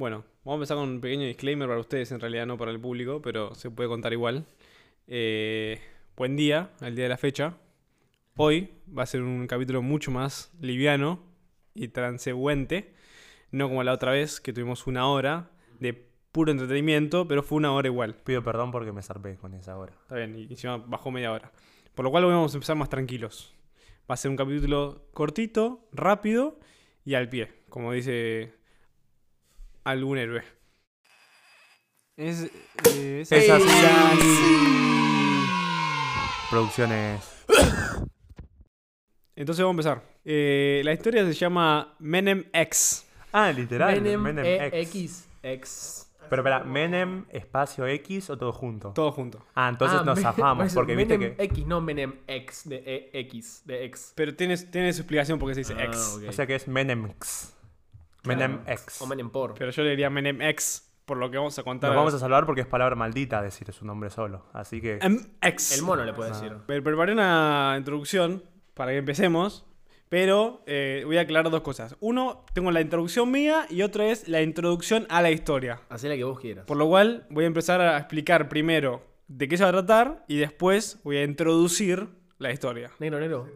Bueno, vamos a empezar con un pequeño disclaimer para ustedes, en realidad no para el público, pero se puede contar igual. Eh, buen día, al día de la fecha. Hoy va a ser un capítulo mucho más liviano y transeúnte, no como la otra vez que tuvimos una hora de puro entretenimiento, pero fue una hora igual. Pido perdón porque me zarpé con esa hora. Está bien, y encima bajó media hora. Por lo cual hoy vamos a empezar más tranquilos. Va a ser un capítulo cortito, rápido y al pie, como dice algún héroe. Es, eh, es Es así. Producciones. Entonces vamos a empezar. Eh, la historia se llama Menem X. Ah, literal. Menem, Menem, E- X. X. X. Pero espera, Menem, espacio X o todo junto. Todo junto. Ah, entonces Ah, nos zafamos pues, porque viste Menem que. X, no Menem X, de E- X, de X. Pero tiene, tiene su explicación porque se dice Ah, X. O sea que es Menem X. Menem X. O Menem por. Pero yo le diría Menem X por lo que vamos a contar. Nos vamos a salvar porque es palabra maldita decir su nombre solo. Así que. Em, X. El mono le puede Ah. decir. Pre- Preparé una introducción para que empecemos, pero eh, voy a aclarar dos cosas. Uno, tengo la introducción mía y otra es la introducción a la historia. Hacé la que vos quieras. Por lo cual voy a empezar a explicar primero de qué se va a tratar y después voy a introducir la historia. Negro, negro.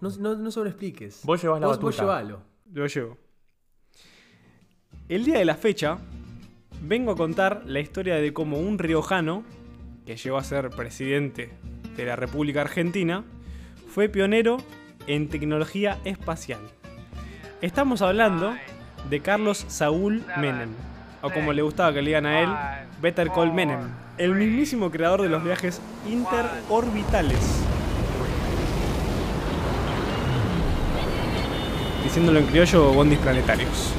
No, no, no sobreexpliques. Vos llevás la vos, vos batuta. llevalo. Lo llevo. El día de la fecha, vengo a contar la historia de cómo un riojano, que llegó a ser presidente de la República Argentina, fue pionero en tecnología espacial. Estamos hablando de Carlos Saúl Menem, o como le gustaba que le digan a él, Better Call Menem, el mismísimo creador de los viajes interorbitales. Diciéndolo en criollo, bondis planetarios.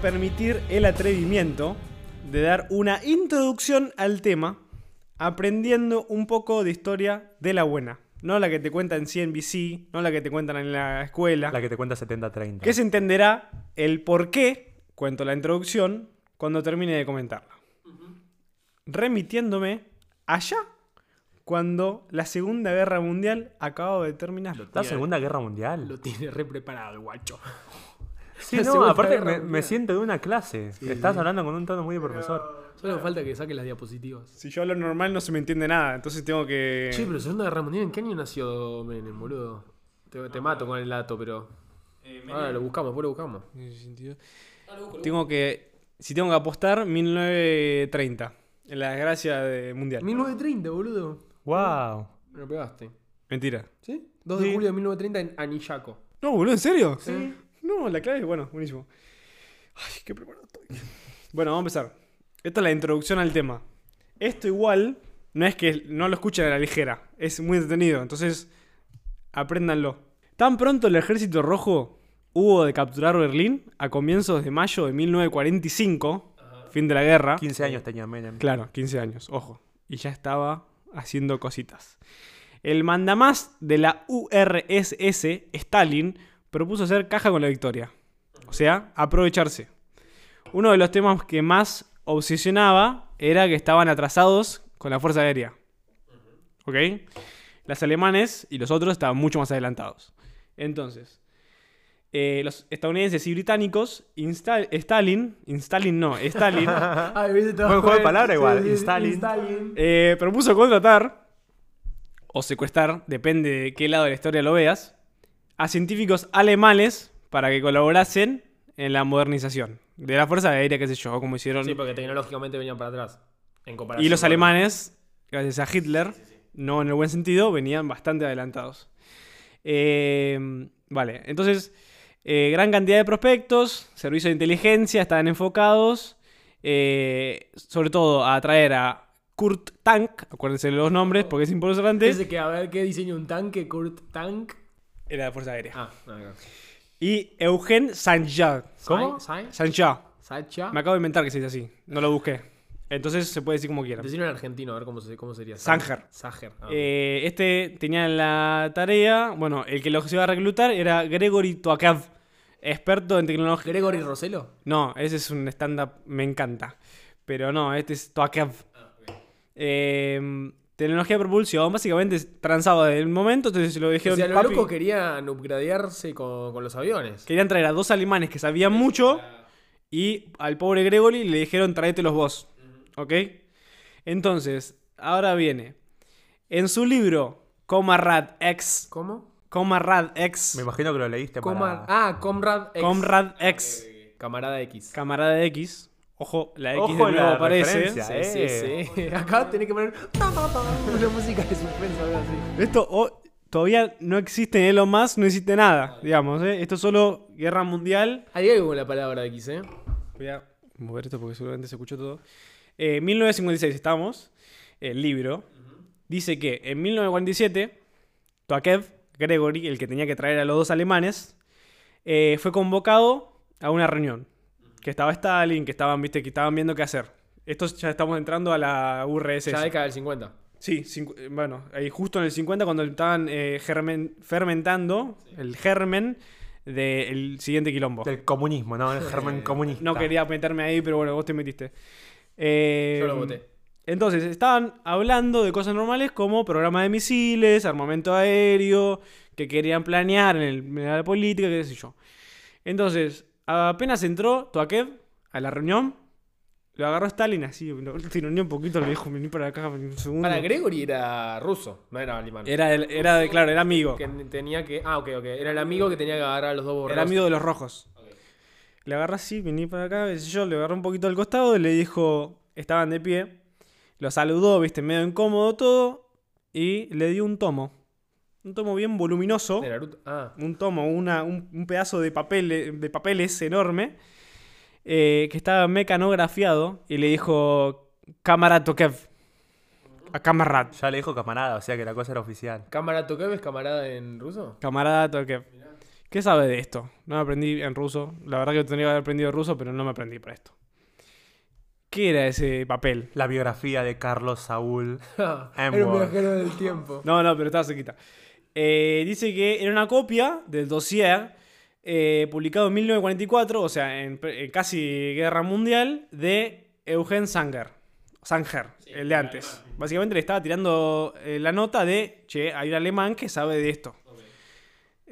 Permitir el atrevimiento de dar una introducción al tema aprendiendo un poco de historia de la buena. No la que te cuentan en CNBC, no la que te cuentan en la escuela. La que te cuenta 70-30. Que se entenderá el por qué cuento la introducción cuando termine de comentarla. Remitiéndome allá cuando la Segunda Guerra Mundial acababa de terminar. ¿La Segunda Guerra Mundial? Lo tiene re preparado el guacho. Sí, no, Segunda aparte me, siento de una clase. Estás hablando con un tono muy de profesor. Solo falta que saque las diapositivas. Si yo hablo normal no se me entiende nada, entonces tengo que... Che, pero Segunda Guerra Mundial, ¿en qué año nació Menem, boludo? Te, te mato con el dato, pero. Ahora lo buscamos, después lo buscamos. Tengo que... Si tengo que apostar, 1930. En la desgracia de mundial. 1930, boludo. ¡Wow! Me lo pegaste. Mentira. ¿Sí? 2 de Sí. julio de 1930 en Anillaco. No, boludo, ¿en serio? Sí. No, la clave, bueno, buenísimo. Ay, qué preparado estoy. Bueno, vamos a empezar. Esta es la introducción al tema. Esto igual, no es que no lo escuchen a la ligera, es muy entretenido, entonces apréndanlo. Tan pronto el ejército rojo hubo de capturar Berlín a comienzos de mayo de 1945, fin de la guerra. 15 años tenía Menem. Claro, 15 años, ojo. Y ya estaba haciendo cositas. El mandamás de la URSS, Stalin, propuso hacer caja con la victoria. O sea, aprovecharse. Uno de los temas que más obsesionaba era que estaban atrasados con la Fuerza Aérea. ¿Ok? Los alemanes y los otros estaban mucho más adelantados. Entonces, eh, los estadounidenses y británicos, insta- Stalin, Stalin no, Stalin, Ay. Buen juego de palabras Sí, igual, sí, sí, Stalin. Stalin. Eh, propuso contratar o secuestrar, depende de qué lado de la historia lo veas, a científicos alemanes para que colaborasen en la modernización de la Fuerza Aérea, qué sé yo, como hicieron. Sí, porque tecnológicamente venían para atrás. En comparación y los alemanes, gracias a Hitler, no en el buen sentido, venían bastante adelantados. Eh, vale, entonces, eh, gran cantidad de prospectos, servicios de inteligencia estaban enfocados, eh, sobre todo a atraer a Kurt Tank, acuérdense de los nombres porque es importante, Ese que a ver qué diseña un tanque, Kurt Tank. Era de Fuerza Aérea. Ah, no, no. Y Eugen Sanja. ¿Cómo? Sai- Sanja. Sacha. Me acabo de inventar que se dice así, no lo busqué. Entonces se puede decir como quieran. Decirlo en argentino, a ver cómo, se- cómo sería. Sanger. Sanger. ah. Eh, este tenía la tarea, bueno, el que los iba a reclutar era Gregory Toakav, experto en tecnología. ¿Gregory Roselo? No, ese es un stand-up, me encanta. Pero no, este es Toakav. Eh, tecnología de propulsión. Básicamente transaba desde el momento, entonces se lo O dijeron. sea, los locos querían upgradearse con, con los aviones. Querían traer a dos alemanes que sabían mucho y al pobre Gregory le dijeron tráetelos vos. ¿Ok? Entonces, ahora viene. En su libro, Comarad X. ¿Cómo? Comarad X. Me imagino que lo leíste Comar- para... Ah, Comrade X. Comrade X. Camarada X. Camarada X. Ojo, la X Ojo de la nuevo aparece. Sí, eh. sí, sí. Acá tenés que poner una música de suspenso, algo así. Esto oh, todavía no existe en Elon Musk, no existe nada, digamos. ¿eh? Esto es solo guerra mundial. Hay algo con la palabra X, ¿eh? Voy a mover esto porque seguramente se escuchó todo. Eh, 1956 estamos. El libro dice que en 1947 Toakev, Gregory, el que tenía que traer a los dos alemanes, eh, fue convocado a una reunión. Que estaba Stalin, que estaban, viste, que estaban viendo qué hacer. Esto ya estamos entrando a la URSS. Ya década del 50. Sí, eh, bueno, ahí justo en el 50 cuando estaban eh, germen- fermentando el germen del siguiente quilombo. Del comunismo, ¿no? El germen comunista. No quería meterme ahí, pero bueno, vos te metiste. Eh, Yo lo voté. Entonces, estaban hablando de cosas normales como programa de misiles, armamento aéreo, que querían planear en, el- en la política, qué sé yo. Entonces, apenas entró Toakev a la reunión, lo agarró Stalin así, lo tironeó un poquito, le dijo, vení para acá, un segundo. Para Gregory era ruso, no era alemán. Era, el- era claro, era amigo. Que tenía que. Ah, ok, ok. Era el amigo que tenía que agarrar a los dos borregos. Era amigo de los rojos. Le agarró así, vení para acá, yo, le agarró un poquito al costado y le dijo, estaban de pie, lo saludó, viste, medio incómodo todo, y le dio un tomo. Un tomo bien voluminoso. De Naruto. Ah, Un tomo, una, un, un pedazo de, papel, de papeles enorme, eh, que estaba mecanografiado, y le dijo, cámara Tokev. A camarad. Ya le dijo camarada, o sea que la cosa era oficial. ¿Cámara Tokev es camarada en ruso? Camarada Tokev. ¿Qué sabe de esto? No me aprendí en ruso. La verdad que tendría que haber aprendido ruso, pero no me aprendí para esto. ¿Qué era ese papel? La biografía de Carlos Saúl. era un viajero del tiempo. No, no, pero estaba cerquita. Eh, dice que era una copia del dossier eh, publicado en 1944, o sea, en, en casi guerra mundial, de Eugen Sanger. Sanger, el de antes. Básicamente le estaba tirando eh, la nota de, che, hay un alemán que sabe de esto.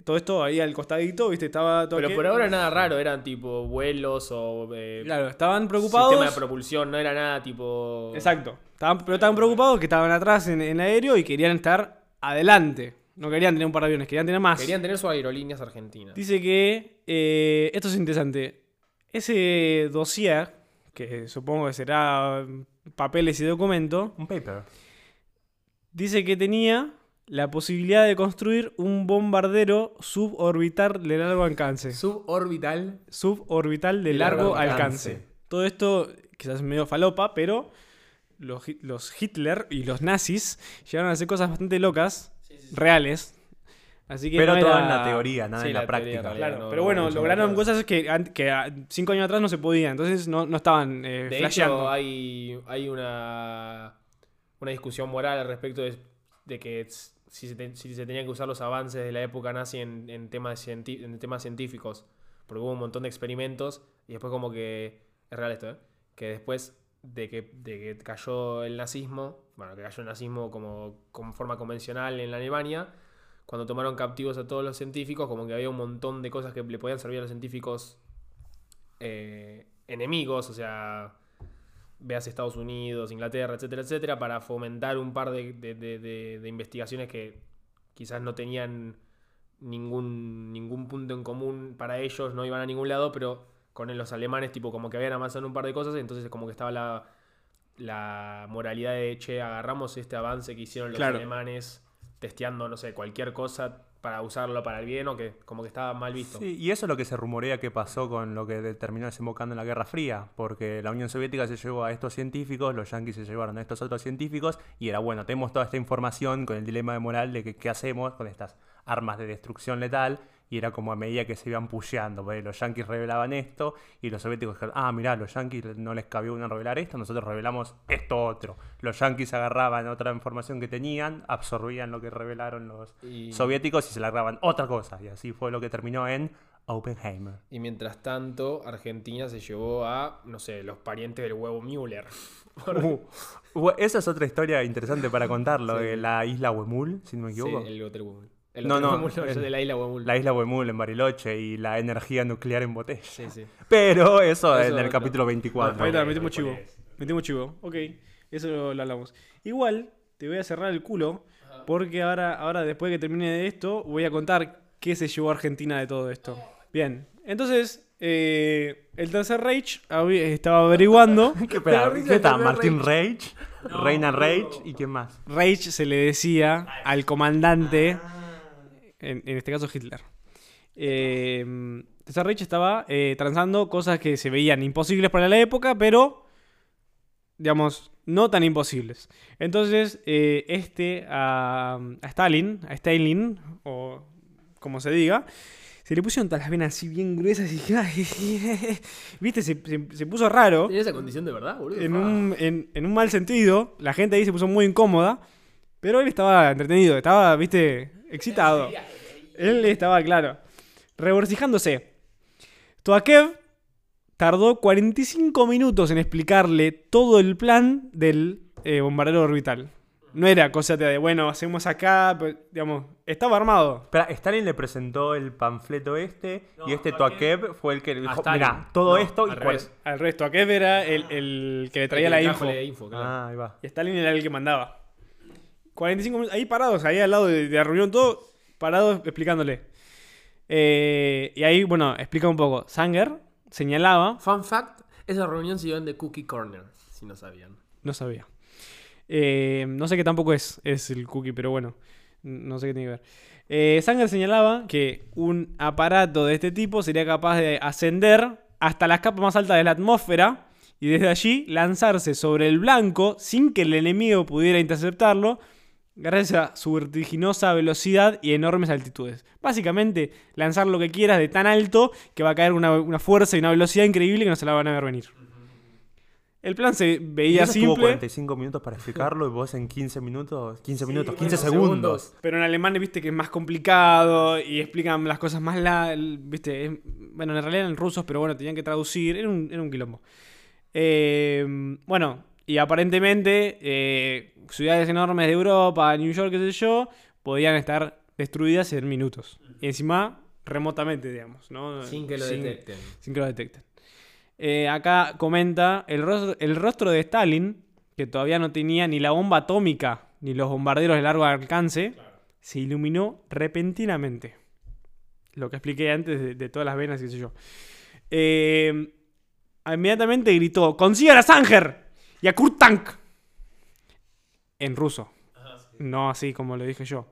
Todo esto ahí al costadito, viste, estaba todo Pero aquí. por ahora nada raro, eran tipo vuelos o. Claro, estaban preocupados. Sistema de propulsión, no era nada tipo. Exacto. Estaban, pero estaban preocupados que estaban atrás en, en aéreo y querían estar adelante. No querían tener un par de aviones, querían tener más. Querían tener sus aerolíneas argentinas. Dice que eh, esto es interesante. Ese dossier, que supongo que será papeles y documentos, Un paper. dice que tenía la posibilidad de construir un bombardero suborbital de largo alcance. Suborbital. Suborbital de largo largo alcance. alcance. Todo esto quizás es medio falopa, pero los, Hi- los Hitler y los nazis llegaron a hacer cosas bastante locas, reales. Así que Pero no todo era- en la teoría, nada Sí, en la, la teoría, práctica. realidad. Claro, no- pero no bueno, lograron cosas que, que cinco años atrás no se podía, entonces no, no estaban eh, De flasheando. hecho, hay, hay una, una discusión moral al respecto de, de que si se, te- si se tenían que usar los avances de la época nazi en, en temas, en temas científicos. Porque hubo un montón de experimentos y después como que... Es real esto, ¿eh? Que después de que, de que cayó el nazismo, bueno, que cayó el nazismo como, como forma convencional en la Alemania, cuando tomaron captivos a todos los científicos, como que había un montón de cosas que le podían servir a los científicos eh, enemigos, o sea, veas Estados Unidos, Inglaterra, etcétera, etcétera, para fomentar un par de, de- de- de- investigaciones que quizás no tenían ningún, ningún punto en común para ellos, no iban a ningún lado, pero con los alemanes, tipo, como que habían avanzado un par de cosas, entonces como que estaba la, la moralidad de, che, agarramos este avance que hicieron los Claro. alemanes testeando, no sé, cualquier cosa para usarlo para el bien o que como que estaba mal visto. Sí, y eso es lo que se rumorea que pasó con lo que terminó desembocando en la Guerra Fría, porque la Unión Soviética se llevó a estos científicos, los yanquis se llevaron a estos otros científicos, y era bueno, tenemos toda esta información con el dilema de moral de que qué hacemos con estas armas de destrucción letal, y era como a medida que se iban pusheando, porque los yanquis revelaban esto, y los soviéticos dijeron, ah, mirá, los yanquis no les cabió una revelar esto, nosotros revelamos esto otro. Los yanquis agarraban otra información que tenían, absorbían lo que revelaron los Y- soviéticos y se largaban otra cosa. Y así fue lo que terminó en Oppenheimer. Y mientras tanto, Argentina se llevó a, no sé, los parientes del huevo Müller. Uh, uh, esa es otra historia interesante para contarlo, Sí. de la isla Huemul, si no me Sí, equivoco. el hotel Huemul. El No, no, Huemul, el- de la isla Huemul. La isla Huemul en Bariloche y la energía nuclear en botella. Sí, sí. Pero eso, Eso en el no. capítulo 24. Ahí está, metimos chivo. Metimos chivo. Ok, eso lo, lo hablamos. Igual, te voy a cerrar el culo. Porque ahora, ahora, después que termine de esto, voy a contar qué se llevó Argentina de todo esto. Bien, entonces, eh, el Tercer Reich había- estaba averiguando. ¿Qué, risa ¿qué está? Martín Reich, Reina Reich y quién más. Reich se le decía al comandante, en, en este caso Hitler. Eh, Tercer Reich estaba eh, transando cosas que se veían imposibles para la época, pero, digamos, no tan imposibles. Entonces, eh, este a, a Stalin, a Stalin, o como se diga, se le pusieron todas las venas así bien gruesas y, viste, se, se- se puso raro ¿Tiene esa condición de verdad, boludo? en Ah. un, en, en un mal sentido. La gente ahí se puso muy incómoda. Pero él estaba entretenido, estaba, viste, excitado. Él estaba, claro, revorcijándose. Toakev tardó 45 minutos en explicarle todo el plan del eh, bombardero orbital. No era cosa de, bueno, hacemos acá, pero, digamos, estaba armado. Espera, Stalin le presentó el panfleto este y este Toakev fue el que le dijo, mira, todo No, esto y al cuál- revés. Al resto, Toakev era el, el que le traía El la que info. trajo la info, claro. Ah, ahí va. Y Stalin era el que mandaba. 45 minutos, ahí parados, ahí al lado de, de la reunión, todo parados explicándole. Eh, y ahí, bueno, explica un poco. Sanger señalaba, Fun fact, esa reunión se dio en The Cookie Corner, si no sabían. no sabía. Eh, no sé qué tampoco es, es el cookie, pero bueno, no sé qué tiene que ver. Eh, Sanger señalaba que un aparato de este tipo sería capaz de ascender hasta las capas más altas de la atmósfera y desde allí lanzarse sobre el blanco sin que el enemigo pudiera interceptarlo, gracias a su vertiginosa velocidad y enormes altitudes. Básicamente, lanzar lo que quieras de tan alto que va a caer una, una fuerza y una velocidad increíble que no se la van a ver venir. El plan se veía eso simple. 45 minutos para explicarlo y vos en 15 minutos, 15 minutos, 15 15 segundos. segundos. Pero en alemán, viste que es más complicado y explican las cosas más la, viste, es- bueno, en realidad eran rusos, pero bueno, tenían que traducir, era un, era un quilombo. Eh, bueno, y aparentemente eh, ciudades enormes de Europa, New York, qué sé yo, podían estar destruidas en minutos. Y encima, remotamente, digamos, ¿no? Sin que lo Sin- detecten. sin que lo detecten. Eh, acá comenta el rostro, el rostro de Stalin, que todavía no tenía ni la bomba atómica ni los bombarderos de largo alcance, se iluminó repentinamente. Lo que expliqué antes de, de todas las venas y qué sé yo. Eh, inmediatamente gritó: ¡Consigan a Sanger! ¡Y a Kurt Tank! En ruso. No así como lo dije yo.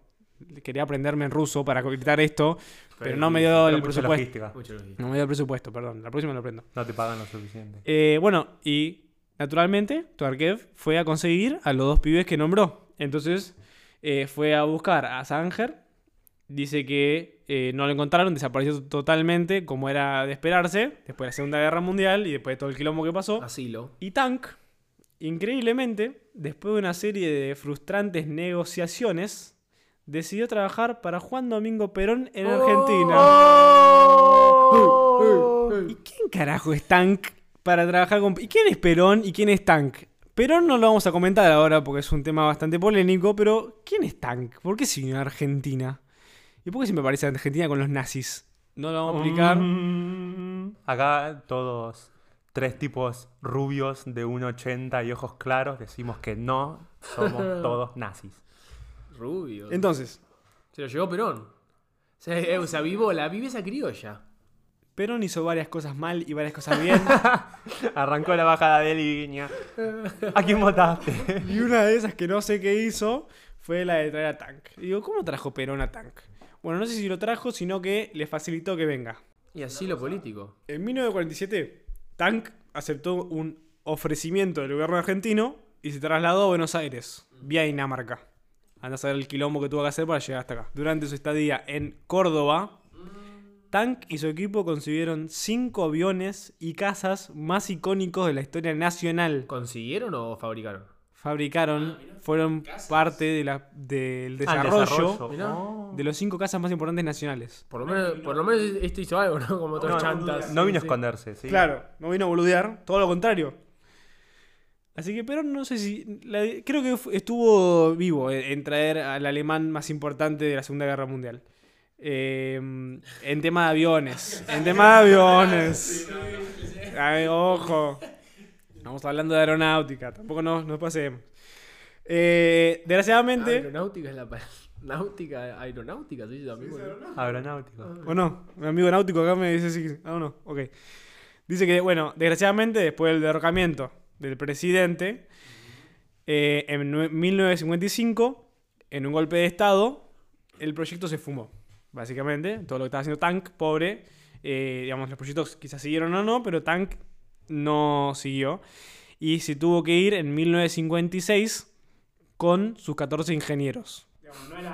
Quería aprenderme en ruso para gritar esto, pero, no me dio el presupuesto. No me dio el presupuesto, perdón. La próxima lo aprendo. No te pagan lo suficiente. Eh, bueno, y naturalmente, Tuarkev fue a conseguir a los dos pibes que nombró. Entonces, eh, fue a buscar a Sanger. Dice que eh, no lo encontraron, desapareció totalmente, como era de esperarse, después de la Segunda Guerra Mundial y después de todo el quilombo que pasó. Asilo. Y Tank, increíblemente, después de una serie de frustrantes negociaciones, decidió trabajar para Juan Domingo Perón en Argentina. ¿Y quién carajo es Tank para trabajar con... ¿Y quién es Perón y quién es Tank? Perón no lo vamos a comentar ahora porque es un tema bastante polémico, pero ¿quién es Tank? ¿Por qué se vino a Argentina? ¿Y por qué siempre parece Argentina con los nazis? No lo vamos a explicar. Mm, Acá todos tres tipos rubios de 1,80 y ojos claros decimos que no somos todos nazis. Rubio. Entonces, Se lo llevó Perón. O sea, eh, o sea, vivo la vive esa criolla. Perón hizo varias cosas mal y varias cosas bien. Arrancó la bajada de línea. ¿A quién votaste? y una de esas que no sé qué hizo fue la de traer a Tank. Y digo, ¿cómo trajo Perón a Tank? Bueno, no sé si lo trajo, sino que le facilitó que venga. Y así lo político. En 1947, Tank aceptó un ofrecimiento del gobierno argentino y se trasladó a Buenos Aires, vía Dinamarca. Anda a saber el quilombo que tuvo que hacer para llegar hasta acá. Durante su estadía en Córdoba, Tank y su equipo consiguieron cinco aviones y casas más icónicos de la historia nacional. ¿Consiguieron o fabricaron? Fabricaron fueron parte de la, del Ah, desarrollo. Oh. de los cinco casas más importantes nacionales. Por lo menos, por lo menos esto hizo algo, ¿no? Como otros No, chantas. no vino a Sí, esconderse, sí. Claro, no vino a boludear, todo lo contrario. Así que Perón no sé si... la- creo que estuvo vivo en, en traer al alemán más importante de la Segunda Guerra Mundial. Eh, en tema de aviones. En tema de aviones. Ay, ojo. Estamos hablando de aeronáutica. Tampoco nos, nos pasemos. Eh, desgraciadamente... Aeronáutica es la palabra. Náutica, aeronáutica, ¿sí? Boludo. Aeronáutico. ¿O no? Mi amigo náutico acá me dice sí. Ah, no. Ok. Dice que, bueno, desgraciadamente, después del derrocamiento del presidente, eh, en nue- 1955, en un golpe de Estado, el proyecto se fumó. Básicamente, todo lo que estaba haciendo Tank, pobre, eh, digamos, los proyectos quizás siguieron o no, pero Tank no siguió. Y se tuvo que ir en 1956 con sus 14 ingenieros.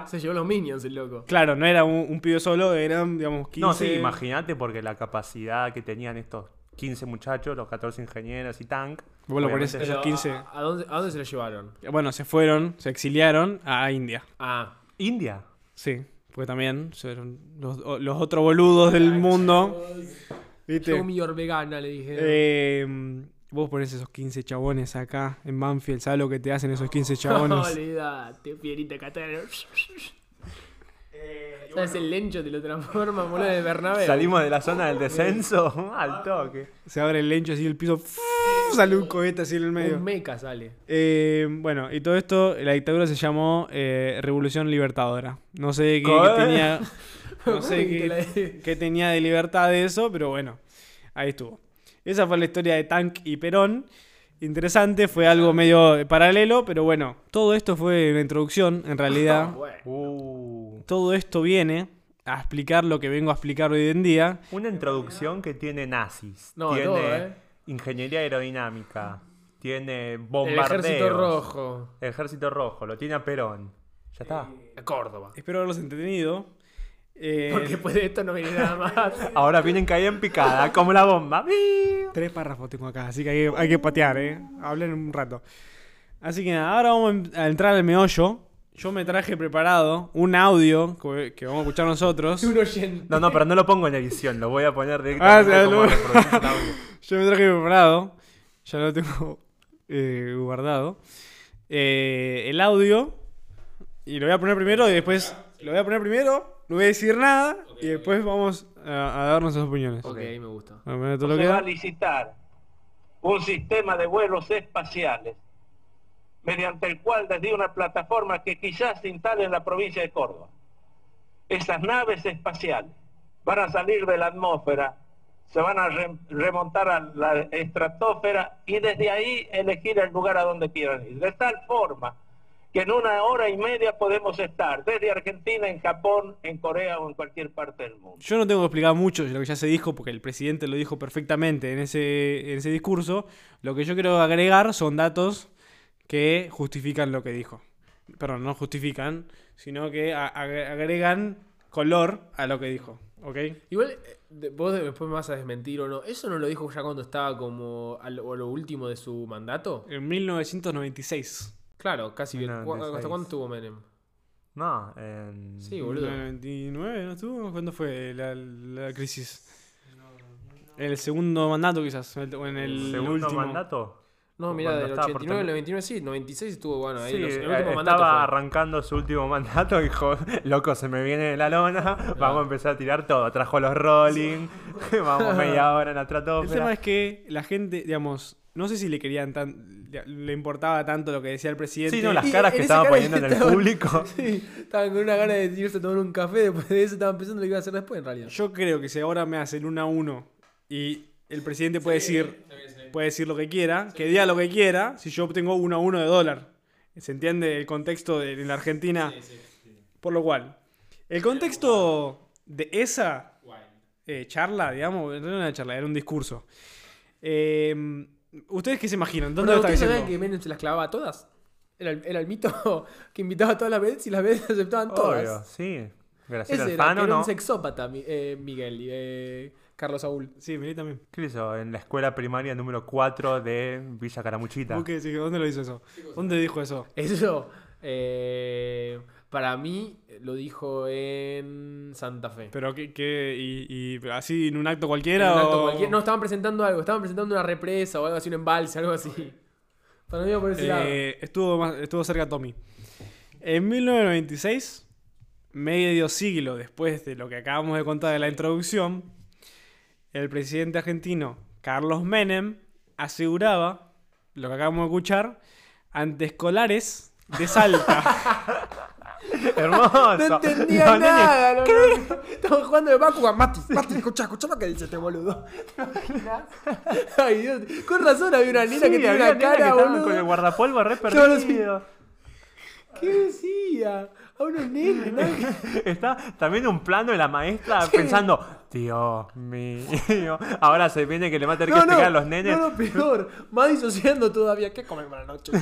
Se llevó los minions el loco. Claro, no era un, un pibe solo, eran, digamos, 15. No, sí, imagínate porque la capacidad que tenían estos 15 muchachos, los 14 ingenieros y tank. Vos lo ponés obviamente- esos 15. ¿A, a dónde, ¿A dónde se lo llevaron? Bueno, se fueron, se exiliaron a India. Ah, India. Sí, porque también fueron los, los otros boludos del mundo. ¿Viste? Show me your vegana, le dije. Eh, vos ponés esos 15 chabones acá en Banfield, ¿sabes lo que te hacen esos 15 chabones? Olvídate, pierita catana. ¿Sabes el lencho te lo transforma, boludo, de Bernabéu? Salimos de la zona del descenso al toque. se abre el lencho así el piso, sale un cohete así en el medio. Un meca sale. Eh, bueno, y todo esto, la dictadura se llamó eh, Revolución Libertadora. No sé qué, tenía. No sé qué, qué tenía de libertad de eso, pero bueno, ahí estuvo. Esa fue la historia de Tank y Perón. Interesante, fue algo medio paralelo, pero bueno, todo esto fue una introducción, en realidad. Bueno. Uh, Todo esto viene a explicar lo que vengo a explicar hoy en día. una introducción que tiene nazis. No, tiene todo, ¿eh? ingeniería aerodinámica. Tiene El bombardeos. ejército rojo. El ejército rojo. Lo tiene a Perón. Ya está. A Córdoba. Espero haberlos entendido. Eh, Porque después de esto no viene nada más. Ahora vienen caída en picada, como la bomba. Tres párrafos tengo acá, así que hay, que- hay que patear, ¿eh? Hablen un rato. Así que nada, ahora vamos a entrar al meollo. Yo me traje preparado un audio que que vamos a escuchar nosotros. Un oyente. No, no, pero no lo pongo en edición, lo voy a poner Ah, directamente sí, como lo-. Yo me traje preparado. Ya lo tengo eh, guardado. Eh, el audio. Y lo voy a poner primero y después. Lo voy a poner primero, no voy a decir nada. y después vamos a, a dar nuestras opiniones. Ok, me gusta. Vamos a lo se va a licitar un sistema de vuelos espaciales mediante el cual desde una plataforma que quizás se instale en la provincia de Córdoba, esas naves espaciales van a salir de la atmósfera, se van a re- remontar a la estratosfera y desde ahí elegir el lugar a donde quieran ir. De tal forma que en una hora y media podemos estar desde Argentina, en Japón, en Corea o en cualquier parte del mundo. Yo no tengo que explicar mucho de lo que ya se dijo, porque el presidente lo dijo perfectamente en ese, en ese discurso. Lo que yo quiero agregar son datos que justifican lo que dijo. Perdón, no justifican, sino que agregan color a lo que dijo. ¿Ok? Igual, eh, vos después me vas a desmentir o no. ¿Eso no lo dijo ya cuando estaba como a lo, a lo último de su mandato? En 1996. Claro, casi bien. ¿Cu- 96. ¿Hasta cuándo estuvo Menem? No, en... Sí, boludo. ¿En el 99 no estuvo? ¿Cuándo fue la, la crisis? El segundo mandato quizás, o en el segundo último. mandato. No, mira, del estaba por 89 al terminar. 99 sí, 96 estuvo bueno ahí. Sí, los- el eh, último estaba mandato fue. arrancando su último mandato y dijo, loco, se me viene la lona, vamos a empezar a tirar todo. Trajo los rolling, vamos media hora en la El tema es que la gente, digamos, no sé si le querían tan, le importaba tanto lo que decía el presidente. Sí, no, las caras que esa estaba cara poniendo en el estaban- público. Sí, estaban con una gana de irse a tomar un café. Después de eso estaban pensando lo que iba a hacer después, en realidad. Yo creo que si ahora me hacen uno a uno y el presidente puede decir puede decir lo que quiera, que diga lo que quiera, si yo obtengo uno a uno de dólar. ¿Se entiende el contexto de, en la Argentina? Por lo cual, el contexto de esa eh, charla, digamos, no era una charla, era un discurso. Eh, ¿Ustedes qué se imaginan? ¿Dónde Bueno, lo está que Menem se las clavaba a todas? Era el, era el mito que invitaba a todas las veces y las veces aceptaban todas. Obvio, sí. Graciela Ese era, Alfano, era ¿no? un sexópata, eh, Miguel. y, eh, Carlos Saúl. Sí, Milei también. ¿Qué hizo? En la escuela primaria número 4 de Villa Caramuchita. ¿Vos qué decís? ¿Dónde lo hizo eso? ¿Dónde dijo eso? Eso, eh, para mí, lo dijo en Santa Fe. ¿Pero qué? qué y, y así en un acto En cualquiera? un acto o- cualquier- No, estaban presentando algo, estaban presentando una represa o algo así, un embalse, algo así. Para mí por ese lado. Eh, estuvo, más- estuvo cerca Tommy. En 1996, medio siglo después de lo que acabamos de contar de la introducción, el presidente argentino Carlos Menem aseguraba, lo que acabamos de escuchar, ante escolares de Salta. Hermoso. No entendía nada, no, no. Estamos jugando de Bakugan. Mati, Mati, escucha, escucha lo que dice este boludo. ¿Te imaginas? Ay, Dios. Con razón había una nena Sí, que tenía había una cara, boludo. con el guardapolvo re perdido. ¿Qué decía? A unos nenes, ¿no? Está también un plano de la maestra pensando, Dios mío, ahora se viene que le va a tener que explicar a los nenes. No, no, peor. Más disociando todavía. ¿Qué comen para la noche?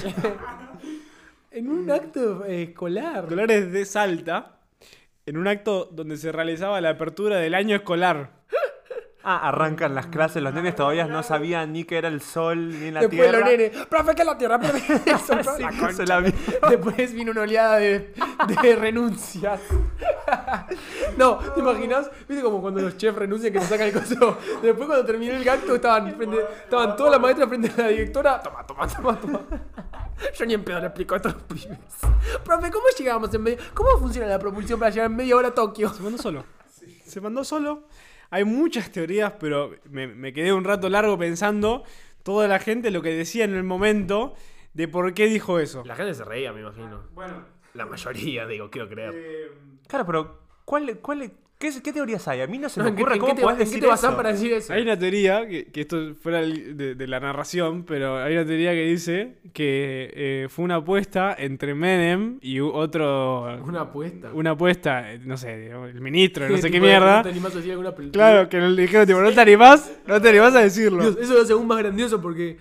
En un acto eh, escolar. de Salta, en un acto donde se realizaba la apertura del año escolar. Ah, arrancan las clases, los nenes todavía no sabían ni qué era el sol ni la Después tierra. los nenes. Profe, ¿qué es la tierra? Profe, eso, profe. Sí, se la vi- Después vino una oleada de, de renuncias. No, ¿te imaginas? ¿Viste como cuando los chefs renuncian que se sacan el coso? Después cuando terminó el acto estaban, frente- estaban todas las maestras frente a la directora. Toma, toma, toma, toma. Yo ni en pedo le explico a estos pibes. Profe, ¿cómo llegamos en medio? ¿Cómo funciona la propulsión para llegar en media hora a Tokio? Se mandó solo. Se mandó solo. Hay muchas teorías, pero me, me quedé un rato largo pensando toda la gente lo que decía en el momento de por qué dijo eso. La gente se reía, me imagino. Bueno, La mayoría, digo, quiero creer. eh, Claro, pero ¿cuál, cuál, qué, qué teorías hay? A mí no se No, me ¿en qué- ocurre en cómo qué te- podés en qué decir te eso. para decir eso? hay una teoría, que, que esto fuera de, de la narración, pero hay una teoría que dice que eh, fue una apuesta entre Menem y otro... Una apuesta. Una apuesta, eh, no sé, el ministro, no sé qué mierda. ¿No te animás a decir alguna película? Claro, que le dijeron, tipo, no te animás, no te animás a decirlo. Dios, eso lo hace aún más grandioso porque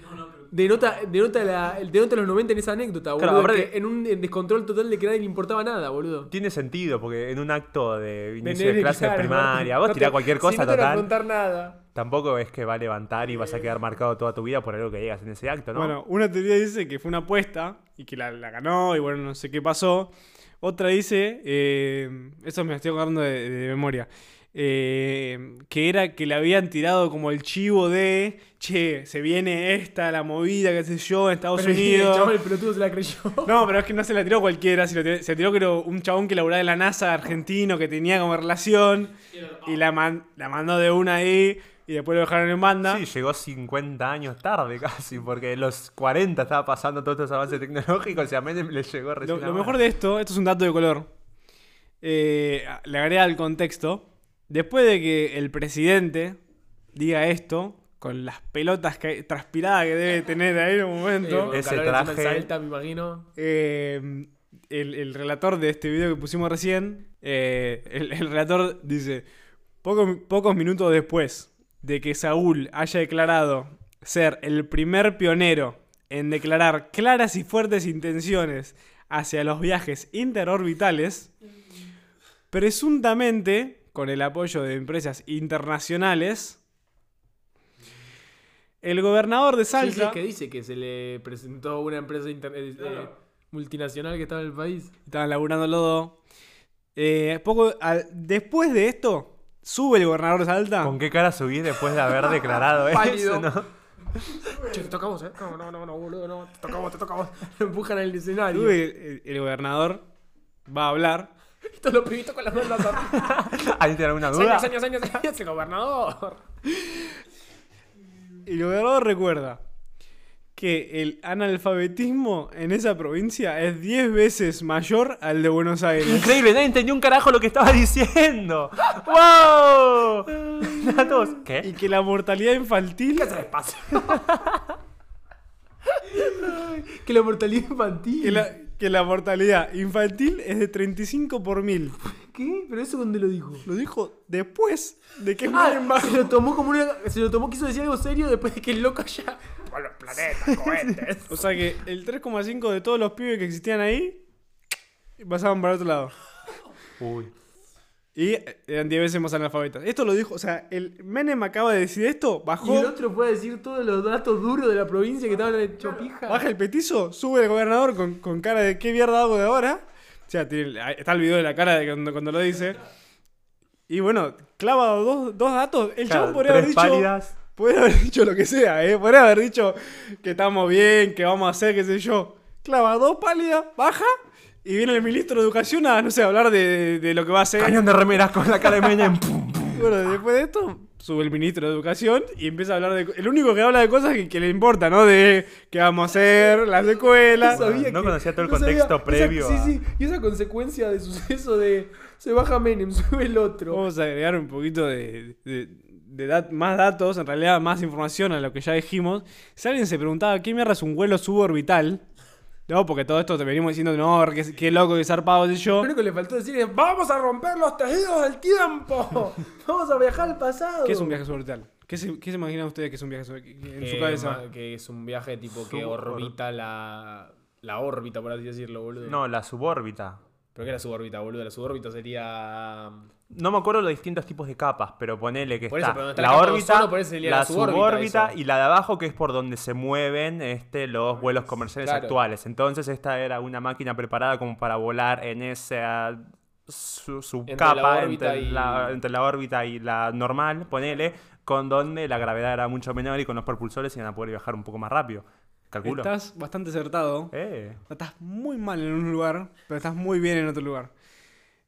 denota, denota, la, denota los 90 en esa anécdota, boludo. Claro, que aparte- en un en descontrol total de que a nadie le importaba nada, boludo. Tiene sentido, porque en un acto de inicio de y clase claro, primaria, no vos tirás cualquier si cosa no te a total. contar nada. Tampoco es que va a levantar y vas a quedar marcado toda tu vida por algo que digas en ese acto, ¿no? Bueno, una teoría dice que fue una apuesta y que la, la ganó y bueno, no sé qué pasó. Otra dice, eh, eso me estoy acordando de, de memoria, eh, que era que le habían tirado como el chivo de, che, se viene esta, la movida, qué sé yo, en Estados Pero el Unidos. chabón, el pelotudo se la creyó. No, pero es que no se la tiró cualquiera, se, lo tiró, se tiró creo un chabón que laburaba en la NASA argentino que tenía como relación y la, man- la mandó de una ahí y después lo dejaron en banda. Sí, llegó 50 años tarde casi, porque en los 40 estaba pasando todos estos avances tecnológicos y a Menem le llegó Lo, recién lo ahora. mejor de esto, esto es un dato de color. eh, le agrega al contexto. Después de que el presidente diga esto, con las pelotas que, transpiradas que debe tener ahí en un Eh, momento, con Ese traje- Salta, me imagino. eh, el, el relator de este video que pusimos recién, eh, el, el relator dice, "Poco- pocos minutos después de que Saúl haya declarado ser el primer pionero en declarar claras y fuertes intenciones hacia los viajes interorbitales, presuntamente con el apoyo de empresas internacionales, el gobernador de Salta... sí, es que dice que se le presentó una empresa inter- eh, eh, multinacional que estaba en el país. Estaban laburando los dos. Eh, poco, al- después de esto, sube el gobernador de Salta. ¿Con qué cara subís después de haber declarado Pálido. eso, no? Che, te tocamos, eh. No, no, no, no, boludo, no. Te tocamos, te tocamos. Lo empujan al escenario. Sube el, el gobernador, va a hablar. Todos los pibitos con las manos. ¿Alguien tiene alguna duda? Años, años, años, años, el gobernador. Y el gobernador recuerda que el analfabetismo en esa provincia es 10 veces mayor al de Buenos Aires. Increíble, nadie entendió un carajo lo que estaba diciendo. ¡Wow! Datos. ¿Qué? y que la mortalidad infantil ¿Qué hace el espacio? que la mortalidad infantil. que la, que la mortalidad infantil es de 35 por mil. ¿Qué? ¿Pero eso dónde lo dijo? Lo dijo después de que Ah, se lo tomó como una. Se lo tomó, quiso decir algo serio después de que el loco ya. Por los planetas, cohetes. O sea que el 3,5 de todos los pibes que existían ahí pasaban para otro lado. Uy. Y eran 10 veces más analfabetas. Esto lo dijo, o sea, el Menem acaba de decir esto, Y bajó, el otro puede decir todos los datos duros de la provincia que estaban hecho pija. baja el petizo, sube el gobernador con, con cara de qué mierda hago de ahora. O sea, tiene- está el video de la cara de cuando, cuando lo dice. Y bueno, clava dos, dos datos. El Claro, chabón podría haber dicho. pálidas. Podría haber dicho lo que sea, ¿eh? Podría haber dicho que estamos bien, que vamos a hacer, qué sé yo. Clava dos pálidas, baja. Y viene el ministro de Educación a, no sé, a hablar de, de lo que va a hacer. Cañón de remeras con la cara de Menem. Pum, pum. Bueno, después de esto, sube el ministro de Educación y empieza a hablar de... El único que habla de cosas que, que le importa, ¿no? De qué vamos a hacer, las escuelas. No sabía no que- conocía todo el no sabía contexto esa- previo sí, sí. Y esa consecuencia de suceso de se baja Menem, sube el otro. Vamos a agregar un poquito de, de- de dat- más datos, en realidad más información a lo que ya dijimos. Si alguien se preguntaba qué mierda es un vuelo suborbital, no, porque todo esto te venimos diciendo, no, qué, qué loco, qué zarpado, sé yo. Lo único que le faltó decir es vamos a romper los tejidos del tiempo. Vamos a viajar al pasado. ¿Qué es un viaje suborbital? ¿Qué se, qué se imaginan ustedes que es un viaje suborbital? En Que, su cabeza. que es un viaje tipo que Subor- orbita la, la órbita, por así decirlo, boludo. No, la subórbita. ¿Pero qué es la subórbita, boludo? La subórbita sería... No me acuerdo los distintos tipos de capas, pero ponele que Por está, eso, pero donde está la órbita, ozono, por eso sería la la subórbita, y la de abajo que es por donde se mueven este, los vuelos comerciales Claro. actuales. Entonces esta era una máquina preparada como para volar en esa su, su Entre capa la órbita entre, y- la, entre la órbita y la normal, ponele, con donde la gravedad era mucho menor y con los propulsores iban a poder viajar un poco más rápido. Calculo. Estás bastante acertado. Eh. Estás muy mal en un lugar, pero estás muy bien en otro lugar.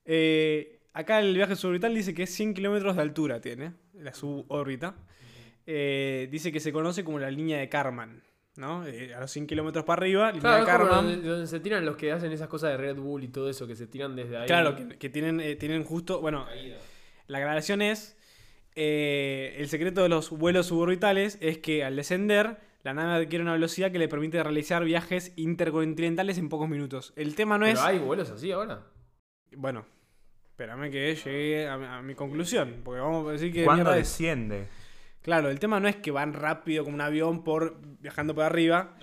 Eh, acá el viaje suborbital dice que es 100 kilómetros de altura tiene, la subórbita. Eh, dice que se conoce como la línea de Karman, ¿no? Eh, a los 100 kilómetros para arriba, línea Claro, de Karman. donde, donde se tiran los que hacen esas cosas de Red Bull y todo eso, que se tiran desde ahí. Claro, que, que tienen, eh, tienen justo. Bueno, la aclaración es. eh, el secreto de los vuelos suborbitales es que al descender, la nave adquiere una velocidad que le permite realizar viajes intercontinentales en pocos minutos. El tema no Pero es. hay vuelos así ahora. Bueno, espérame que llegue a, mi- a mi conclusión. Porque vamos a decir que. ¿Cuándo desciende? Claro, el tema no es que van rápido como un avión por viajando por arriba.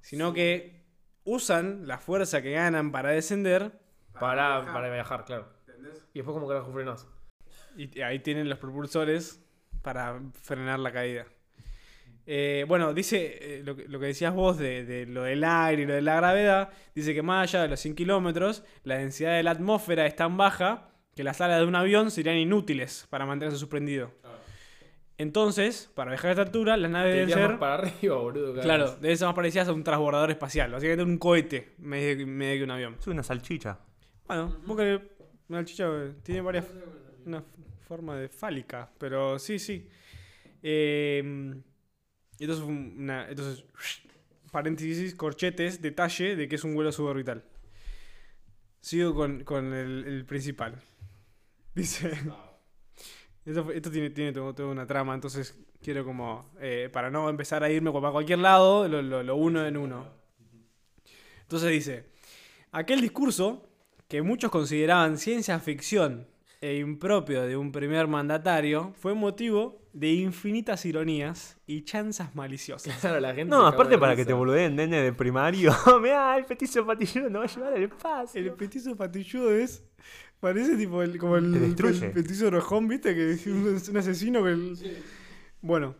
Sino que usan la fuerza que ganan para descender. Para, para viajar, claro. Y después como carajo frenas. Y ahí tienen los propulsores para frenar la caída. Eh, bueno, dice eh, lo, que- lo que decías vos de, de lo del aire y lo de la gravedad. Dice que más allá de los 100 kilómetros, la densidad de la atmósfera es tan baja que las alas de un avión serían inútiles para mantenerse suspendido. Entonces, para viajar a esta altura, las naves deben ser. más para arriba, boludo. Claro, vez. deben ser más parecidas a un transbordador espacial. Básicamente un cohete, medio, medio que un avión. Es una salchicha. Bueno, vos que una salchicha eh, tiene varias. Una forma de fálica, pero sí, sí. Eh, entonces, una, entonces, paréntesis, corchetes, detalle de que es un vuelo suborbital. Sigo con, con el, principal. Dice. Esto, esto tiene, tiene toda una trama, entonces quiero como. eh, para no empezar a irme para cualquier lado, lo uno en uno. Entonces dice. Aquel discurso que muchos consideraban ciencia ficción e impropio de un primer mandatario fue motivo de infinitas ironías y chanzas maliciosas. Claro, la gente. No, aparte para que te boludeen, nene de primario. Mirá, el petiso patilludo nos va a llevar al espacio. El petizo patilludo es. Parece tipo el, como el, el petizo rojón, ¿viste? Que es un, es un asesino que. el- Bueno.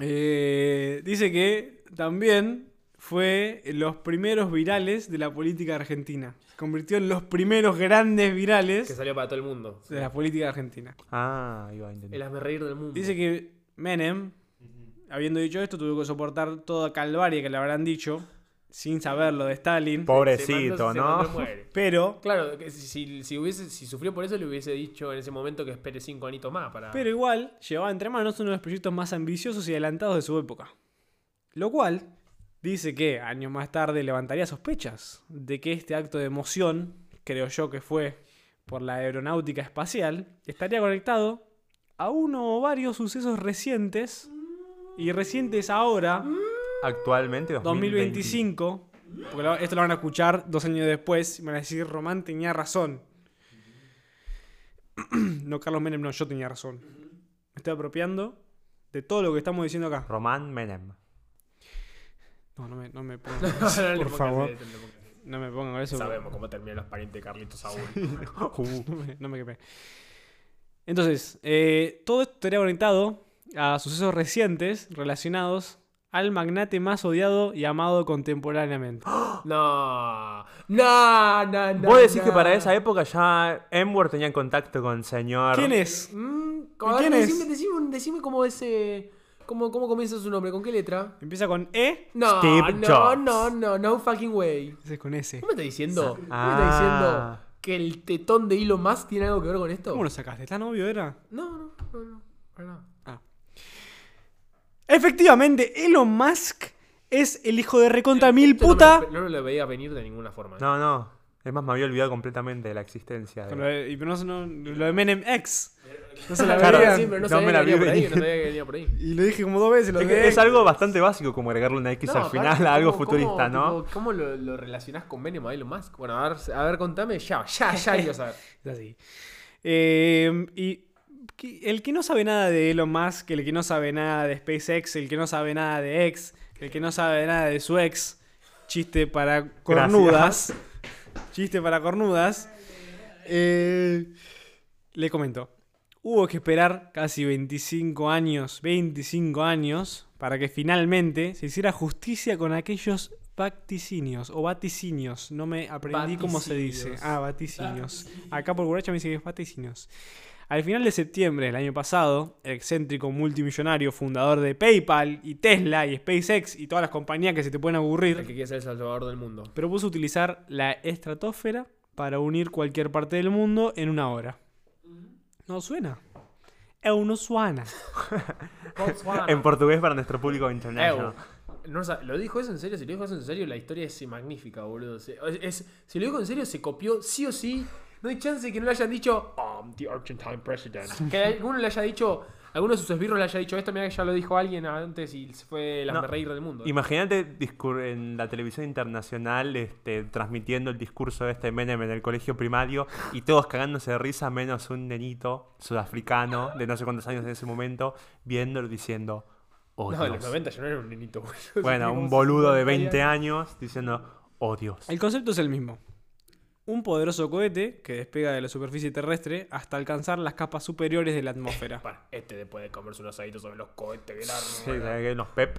Eh, dice que también fue los primeros virales de la política argentina. Se convirtió en los primeros grandes Que virales salió para todo el mundo. de la política argentina. Ah, iba a El entender. hazme reír del mundo. Dice que Menem, habiendo dicho esto, tuvo que soportar toda calvaria que le habrán dicho, sin saberlo de Stalin. Se Pobrecito, mandó- se ¿no? muere. Pero, Claro, que si, si, si hubiese, si sufrió por eso, le hubiese dicho en ese momento que espere cinco anitos más para. pero igual, llevaba entre manos uno de los proyectos más ambiciosos y adelantados de su época. Lo cual dice que años más tarde levantaría sospechas de que este acto de emoción, creo yo que fue por la aeronáutica espacial, estaría conectado a uno o varios sucesos recientes y recientes ahora Actualmente, 2025, porque esto lo van a escuchar dos años después y me van a decir, Román tenía razón. no, Carlos Menem, no, yo tenía razón. Me estoy apropiando de todo lo que estamos diciendo acá. Román Menem. No, no me, no me No, por favor. ese, no me pongan eso. Sabemos cómo terminan los parientes de Carlitos Saúl. Uh, no me, no me quemé. Entonces, eh, todo esto estaría conectado a sucesos recientes relacionados al magnate más odiado y amado contemporáneamente. no, no, no, no. Vos decís que no. para esa época ya Emward tenía contacto con el señor. ¿Quién es? Mm, ¿Y a ver, quién es? decime, decime, decime cómo ese. Cómo, ¿Cómo comienza su nombre? ¿Con qué letra? Empieza con E, No, Steve no, Jobs. no, no, no fucking way. ese es con S. ¿No me está diciendo? ¿No me Ah. está diciendo que el tetón de Elon Musk tiene algo que ver con esto? ¿Cómo lo sacaste? ¿Tan obvio era? No, no, no, no, para nada. Efectivamente, Elon Musk es el hijo de recontra mil Esto no me puta. lo- No, me lo veía venir de ninguna forma. ¿eh? No, no. Es más, me había olvidado completamente de la existencia. de- de, y pero no, no- lo de Menem X. No se la Claro, sí, pero no, no sabía me la que venía vi por ahí, no sabía que venía por ahí. Y lo dije como dos veces. Lo Es, que algo bastante básico como agregarle una X No, al final a algo ¿cómo- futurista, cómo, ¿no? tipo, ¿Cómo lo, lo relacionás con Menem a Elon Musk? Bueno, a ver, a ver, contame ya, ya, ya quiero saber. Es así. Eh, y el que no sabe nada de Elon Musk, el que no sabe nada de SpaceX, el que no sabe nada de X, el que no sabe nada de su ex, chiste para cornudas. Chiste para cornudas. eh, le comento. Hubo que esperar casi 25 años, 25 años, para que finalmente se hiciera justicia con aquellos vaticinios o vaticinios. No me aprendí cómo se dice. Vaticinios. Ah, vaticinios. Acá por Buracha me dice que es vaticinios. Al final de septiembre del año pasado, el excéntrico multimillonario fundador de PayPal y Tesla y SpaceX y todas las compañías que se te pueden El aburrir, que quiere ser el salvador del mundo. propuso utilizar la estratosfera para unir cualquier parte del mundo en una hora. No suena. Eu no suena. En portugués para nuestro público internacional. No, o sea, ¿Lo dijo eso en serio? Si lo dijo eso en serio, la historia es magnífica, boludo. Se- es- es- si lo dijo en serio, se copió sí o sí. No hay chance que no le hayan dicho, I'm the Argentine president. Que alguno le haya dicho, alguno de sus esbirros le haya dicho esto, mira que ya lo dijo alguien antes y se fue la No. reír del mundo. Imagínate en la televisión internacional este, transmitiendo el discurso de este Menem en el colegio primario y todos cagándose de risa menos un nenito sudafricano de no sé cuántos años en ese momento viéndolo diciendo oh no, en los Dios". 90 yo no era un nenito. Bueno, un boludo de 50 20 años diciendo oh Dios. El concepto es el mismo. Un poderoso cohete que despega de la superficie terrestre hasta alcanzar las capas superiores de la atmósfera. Bueno, este después de comerse unos asaditos sobre los cohetes que Sí, ¿sabes qué? Los Pep.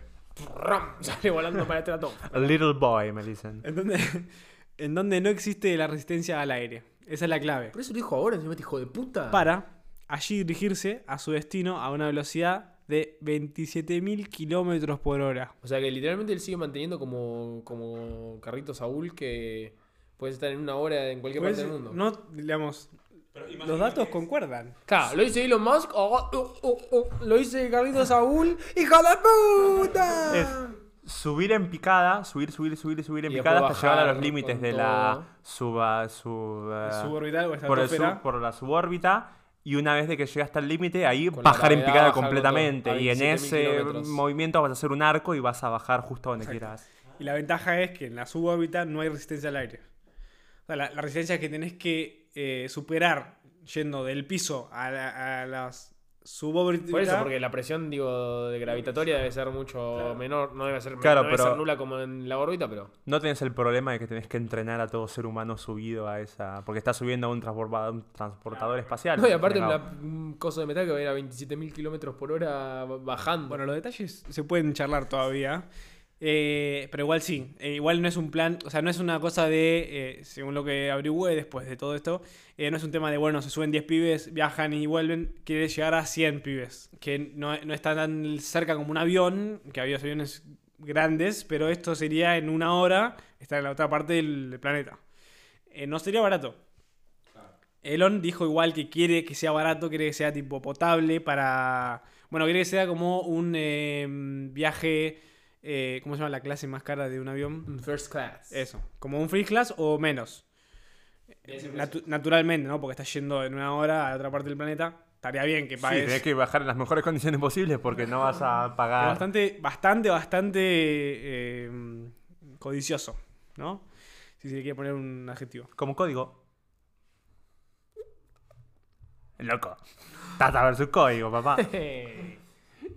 ram, sale volando para el estrato. A little boy, me dicen. En donde, en donde no existe la resistencia al aire. Esa es la clave. Por eso lo dijo ahora, encima este hijo de puta. Para allí dirigirse a su destino a una velocidad de 27.000 kilómetros por hora. O sea que literalmente él sigue manteniendo como, como Carrito Saúl que puedes estar en una hora en cualquier Pues, parte del mundo. no, digamos, los datos concuerdan. Claro, lo dice Elon Musk, oh, oh, oh, oh, lo dice Carlito Saúl, ¡hijo de puta! Es subir en picada, subir, subir, subir, subir en Y picada hasta llegar a los límites de todo. la suba, sub, eh, Suborbital o por, el sub- por la subórbita. Y una vez de que llegas hasta el límite, ahí Con bajar en picada completamente. todo, Y en 27.000 ese kilómetros. movimiento vas a hacer un arco y vas a bajar justo donde quieras. Y la ventaja es que en la subórbita no hay resistencia al aire. Sea, la, la resistencia que tenés que eh, superar yendo del piso a, la- a las subórbitas. Por eso, porque la presión, digo, de gravitatoria debe ser mucho menor, no debe ser, Claro, no debe pero- ser nula como en la órbita, pero... No tenés el problema de que tenés que entrenar a todo ser humano subido a esa. Porque estás subiendo a un, transportador espacial. No, y aparte una- un coso de metal que va a ir a 27.000 kilómetros por hora bajando. Bueno, los detalles se pueden charlar todavía. Eh, pero igual sí. Eh, igual no es un plan. O sea, no es una cosa de. eh, según lo que averigüé después de todo esto. eh, no es un tema de, bueno, se suben 10 pibes, viajan y vuelven. Quiere llegar a 100 pibes. Que no, no está tan cerca como un avión. Que había aviones grandes. Pero esto sería en una hora. Estar en la otra parte del planeta. Eh, no sería barato. Elon dijo igual que quiere que sea barato, quiere que sea tipo potable para... Bueno, quiere que sea como un viaje... eh, ¿Cómo se llama la clase más cara de un avión? First class. Eso, como un free class o menos. Natu- naturalmente, ¿no? Porque estás yendo en una hora a otra parte del planeta. Estaría bien que Sí, pagues. tenés que bajar en las mejores condiciones posibles porque no vas a Es pagar. bastante, bastante, bastante eh, codicioso, ¿no? Si se le quiere poner un adjetivo. Como código. Loco. Tata versus código, papá. no te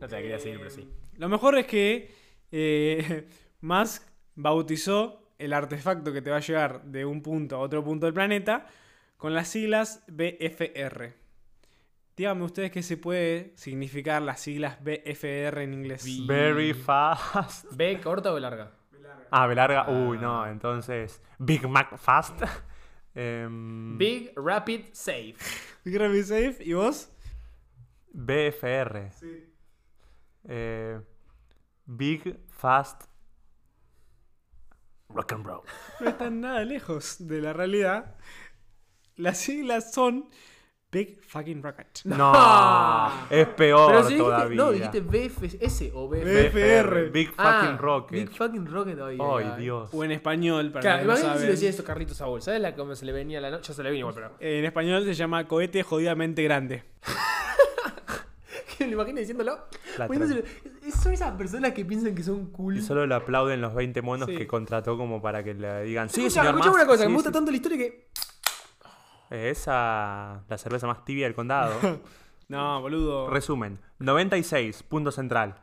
la quería seguir, pero sí. Lo mejor es que eh, Musk bautizó el artefacto que te va a llevar de un punto a otro punto del planeta con las siglas BFR. Díganme ustedes qué se puede significar las siglas BFR en inglés. Very fast. ¿B corta o larga? Ah, B larga. Uy, Ah. no, entonces. Big Mac fast. Em, Big Rapid Safe. Big Rapid Safe, ¿y vos? BFR. Eh, Big Fast Rock and Roll. No están nada lejos de la realidad. Las siglas son Big Fucking Rocket. No, es peor Pero si dijiste, todavía. no, dijiste BFS o BFR. BFR. Big Fucking Ah, Rocket. Big fucking Rocket. Ay, Ay, ay. Dios. O en español, para Claro, los que no imagínate si decía esto Carlitos Saúl. ¿Sabes la cómo se le venía la noche? Ya se le vino igual, pero. En español se llama cohete jodidamente grande. Me lo imagino diciéndolo. Son esas personas que piensan que son cool. Y solo le aplauden los 20 monos Sí. que contrató como para que le digan. Sí, escucha, señor escucha una Musk, cosa, sí, me gusta sí". tanto la historia que. Esa, la cerveza más tibia del condado. No, boludo. Resumen, 96, punto central.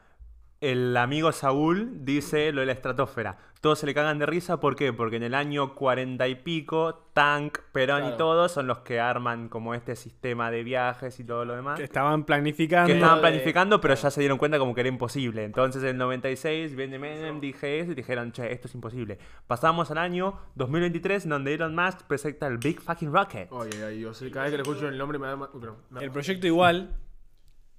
El amigo Saúl dice lo de la estratosfera. Todos se le cagan de risa, ¿por qué? Porque en el año 40 y pico, Tank, Perón y todos son los que arman como este sistema de viajes y todo lo demás. que estaban planificando. Que estaban de- planificando, pero ya se dieron cuenta como que era imposible. Entonces en el 96 viene Menem, dije eso y dijeron, che, esto es imposible. Pasamos al año 2023, donde Elon Musk presenta el Big Fucking Rocket. Ay, ay, ay, Dios. Cada vez que le escucho el nombre me da más. Me da- El proyecto igual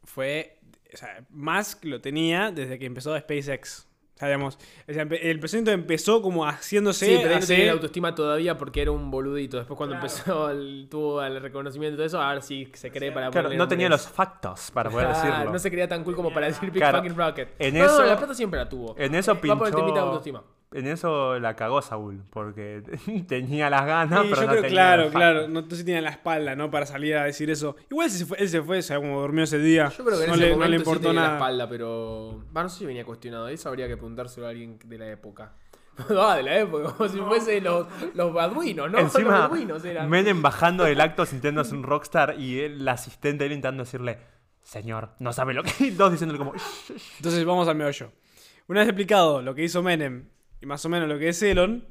fue. O sea, Musk lo tenía desde que empezó SpaceX. O sea, o sea, empe- el proyecto empezó como haciéndose. Sí, pero él no hace- tenía la autoestima todavía porque era un boludito. Después cuando empezó, el, tuvo el reconocimiento y todo eso, a ver si se cree para Claro, no tenía los factos para poder Ah, decirlo. No se creía tan cool como para decir Big Claro, Fucking Rocket. en no, eso- no, la plata siempre la tuvo. En eso Va por el temita de pinchó. autoestima. En eso la cagó Saúl, porque tenía las ganas, Sí, pero yo no creo, tenía claro, claro. No, no se tenía la espalda, ¿no? Para salir a decir eso. Igual él se fue, él se fue, o sea, como durmió ese día. Yo creo que en no, ese le, no momento le sí importó tenía la nada. espalda, pero... No sé si venía cuestionado. Eso habría que preguntárselo a alguien de la época. Ah, de la época, como si fuese los, los baduinos, ¿no? Encima, los baduinos eran. Menem bajando del acto sintiéndose un rockstar y él, la asistente de él intentando decirle, señor, no sabe lo que... Y dos diciéndole como... "Shh, shh". Entonces vamos al meollo. Una vez explicado lo que hizo Menem y más o menos lo que es Elon,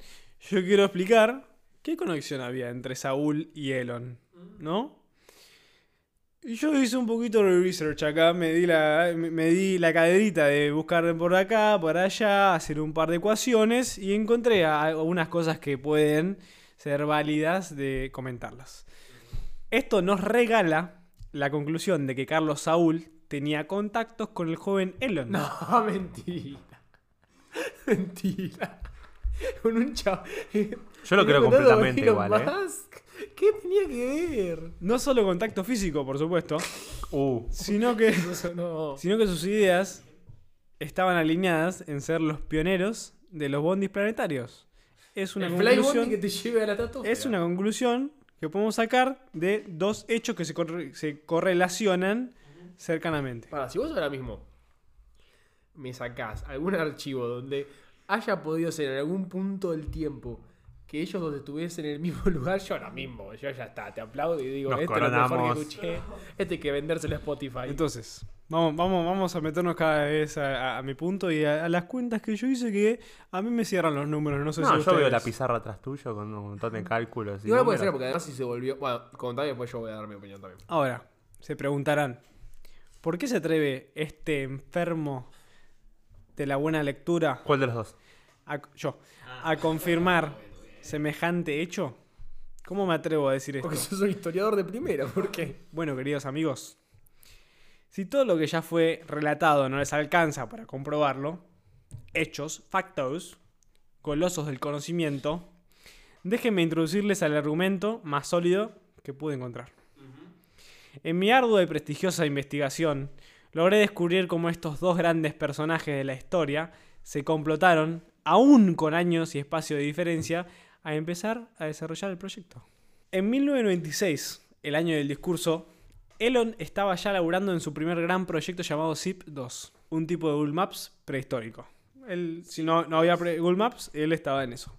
yo quiero explicar qué conexión había entre Saúl y Elon, ¿no? Y yo hice un poquito de research acá, me di la, me- la caderita de buscar por acá, por allá, hacer un par de ecuaciones y encontré algunas cosas que pueden ser válidas de comentarlas. Esto nos regala la conclusión de que Carlos Saúl tenía contactos con el joven Elon. No, mentira. Mentira. Con un chavo. Yo lo creo completamente igual, ¿eh? ¿Qué tenía que ver? No solo contacto físico, por supuesto, Uh, sino que, no. sino que sus ideas estaban alineadas en ser los pioneros de los bondis planetarios. Es una El conclusión, que te lleve a la es una conclusión que podemos sacar de dos hechos que se, corre- se correlacionan cercanamente. Para, si vos ahora mismo me sacás algún archivo donde haya podido ser en algún punto del tiempo que ellos dos estuviesen en el mismo lugar, yo ahora mismo, yo ya está, te aplaudo y digo, Nos este es lo mejor que coronamos. escuché, este hay que vendérselo a Spotify. Entonces, vamos, vamos, vamos a meternos cada vez a, a- a mi punto y a, a las cuentas que yo hice que a mí me cierran los números. No sé no, si yo veo ustedes. la pizarra atrás tuyo con un montón de cálculos. y Igual puede ser porque además si se volvió, bueno, contá y después yo voy a dar mi opinión también. Ahora, se preguntarán, ¿por qué se atreve este enfermo de la buena lectura, ¿Cuál de los dos? a, yo, a confirmar semejante hecho? ¿Cómo me atrevo a decir esto? Porque sos un historiador de primera, ¿por qué? Bueno, queridos amigos, si todo lo que ya fue relatado no les alcanza para comprobarlo, hechos, factos, golosos del conocimiento, déjenme introducirles al argumento más sólido que pude encontrar. En mi ardua y prestigiosa investigación, logré descubrir cómo estos dos grandes personajes de la historia se complotaron, aún con años y espacio de diferencia, a empezar a desarrollar el proyecto. En 1996, el año del discurso, Elon estaba ya laburando en su primer gran proyecto llamado ZIP-2, un tipo de Google Maps prehistórico. Él, si no, no había Google Maps, él estaba en eso.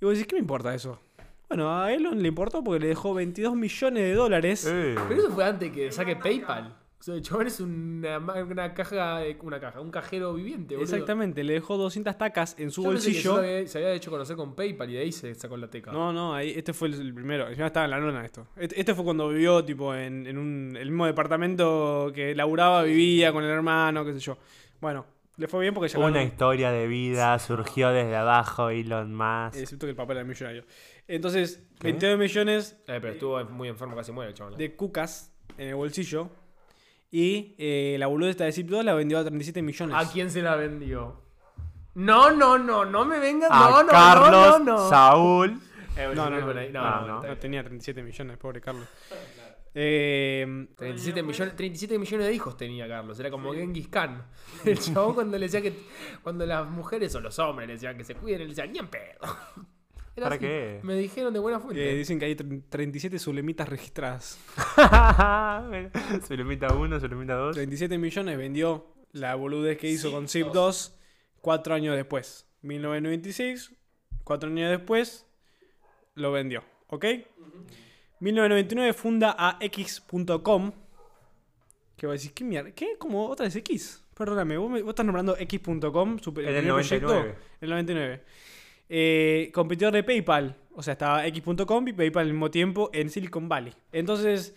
Y vos decís, ¿qué me importa eso? Bueno, a Elon le importó porque le dejó 22 millones de dólares. Eh, Pero eso fue antes que saque PayPal. O sea, el chabón es una, una caja, una caja, un cajero viviente, boludo. Exactamente, le dejó 200 tacas en su Yo pensé que bolsillo. solo había- se había hecho conocer con PayPal y de ahí se sacó la teca. No, no, ahí, este fue el, el primero. Encima estaba en la lona esto. Este, este fue cuando vivió, tipo, en, en un, el mismo departamento que laburaba, vivía con el hermano, qué sé yo. Bueno, le fue bien porque ya Una ganó- historia de vida surgió desde abajo Elon Musk. Excepto que el papá era millonario. Entonces, ¿Qué? 22 millones Eh, pero estuvo muy enfermo, casi muere el chabón. de cucas en el bolsillo. Y eh, la boluda esta de Zip 2 la vendió a 37 millones. ¿A quién se la vendió? No, no, no, no me vengas. A no, no, Carlos no, no, no. Saúl. Eh, No, no, no, no, Ah, no, tenía 37 millones, pobre Carlos. Eh, 37 millones, 37 millones de hijos tenía Carlos, era como Genghis Khan. El chabón cuando le decía que cuando las mujeres o los hombres le decían que se cuiden, él decía, ni en pedo. Era ¿Para así. qué? Me dijeron de buena eh, fuente. dicen que hay tre- 37 zulemitas registradas. Zulumita 1, Zulumita 2. 37 millones vendió la boludez que hizo con Zip 2 cuatro años después. 1996, cuatro años después, lo vendió. ¿Ok? 1999 funda a X.com. Que va a decir, ¿qué mierda? ¿Qué? ¿Cómo otra vez X? Perdóname, vos, me- vos estás nombrando X.com, super- En el primer proyecto, 99. En el 99. Eh, competidor de PayPal. O sea, estaba X.com y PayPal al mismo tiempo en Silicon Valley. Entonces,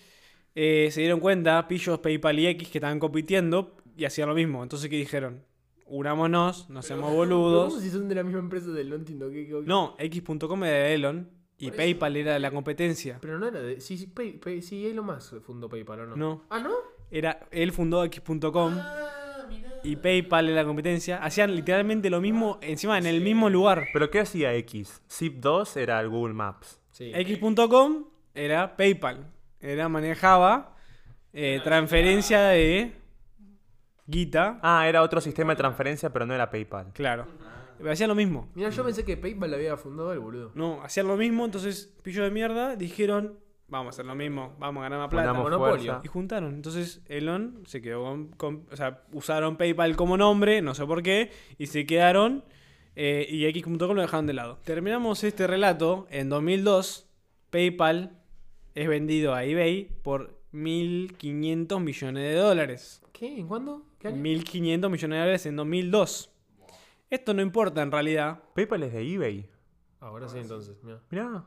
eh, se dieron cuenta, pillos PayPal y X que estaban compitiendo y hacían lo mismo. Entonces, ¿qué dijeron? Unámonos, no seamos ¿Cómo boludos. si son de la misma empresa del no entiendo No, X.com era de Elon y Por eso. PayPal era de la competencia. Pero no era de. Sí, sí, Pay- Pay- sí, Elon Musk fundó PayPal, ¿o no? No. Ah, ¿no? Era, él fundó X.com Ah. Y PayPal era la competencia. Hacían literalmente lo mismo, encima en el mismo lugar. ¿Pero qué hacía X? Zip 2 era el Google Maps. Sí. X.com era PayPal. Era, manejaba eh, transferencia de guita. Ah, era otro sistema de transferencia, pero no era PayPal. Claro. Pero hacían lo mismo. Mira, yo pensé que PayPal la había fundado el boludo. No, hacían lo mismo, entonces, pillo de mierda, dijeron, vamos a hacer lo mismo, vamos a ganar más plata. Unamos monopolio. fuerza. Y juntaron. Entonces Elon se quedó con, con- O sea, usaron PayPal como nombre, no sé por qué, y se quedaron. eh, y X.com lo dejaron de lado. Terminamos este relato. En 2002, PayPal es vendido a eBay por 1.500 millones de dólares. ¿Qué? ¿En cuándo? ¿Qué año? 1.500 millones de dólares en 2002. Esto no importa en realidad. PayPal es de eBay. Ahora sí, entonces. Mira. Mirá.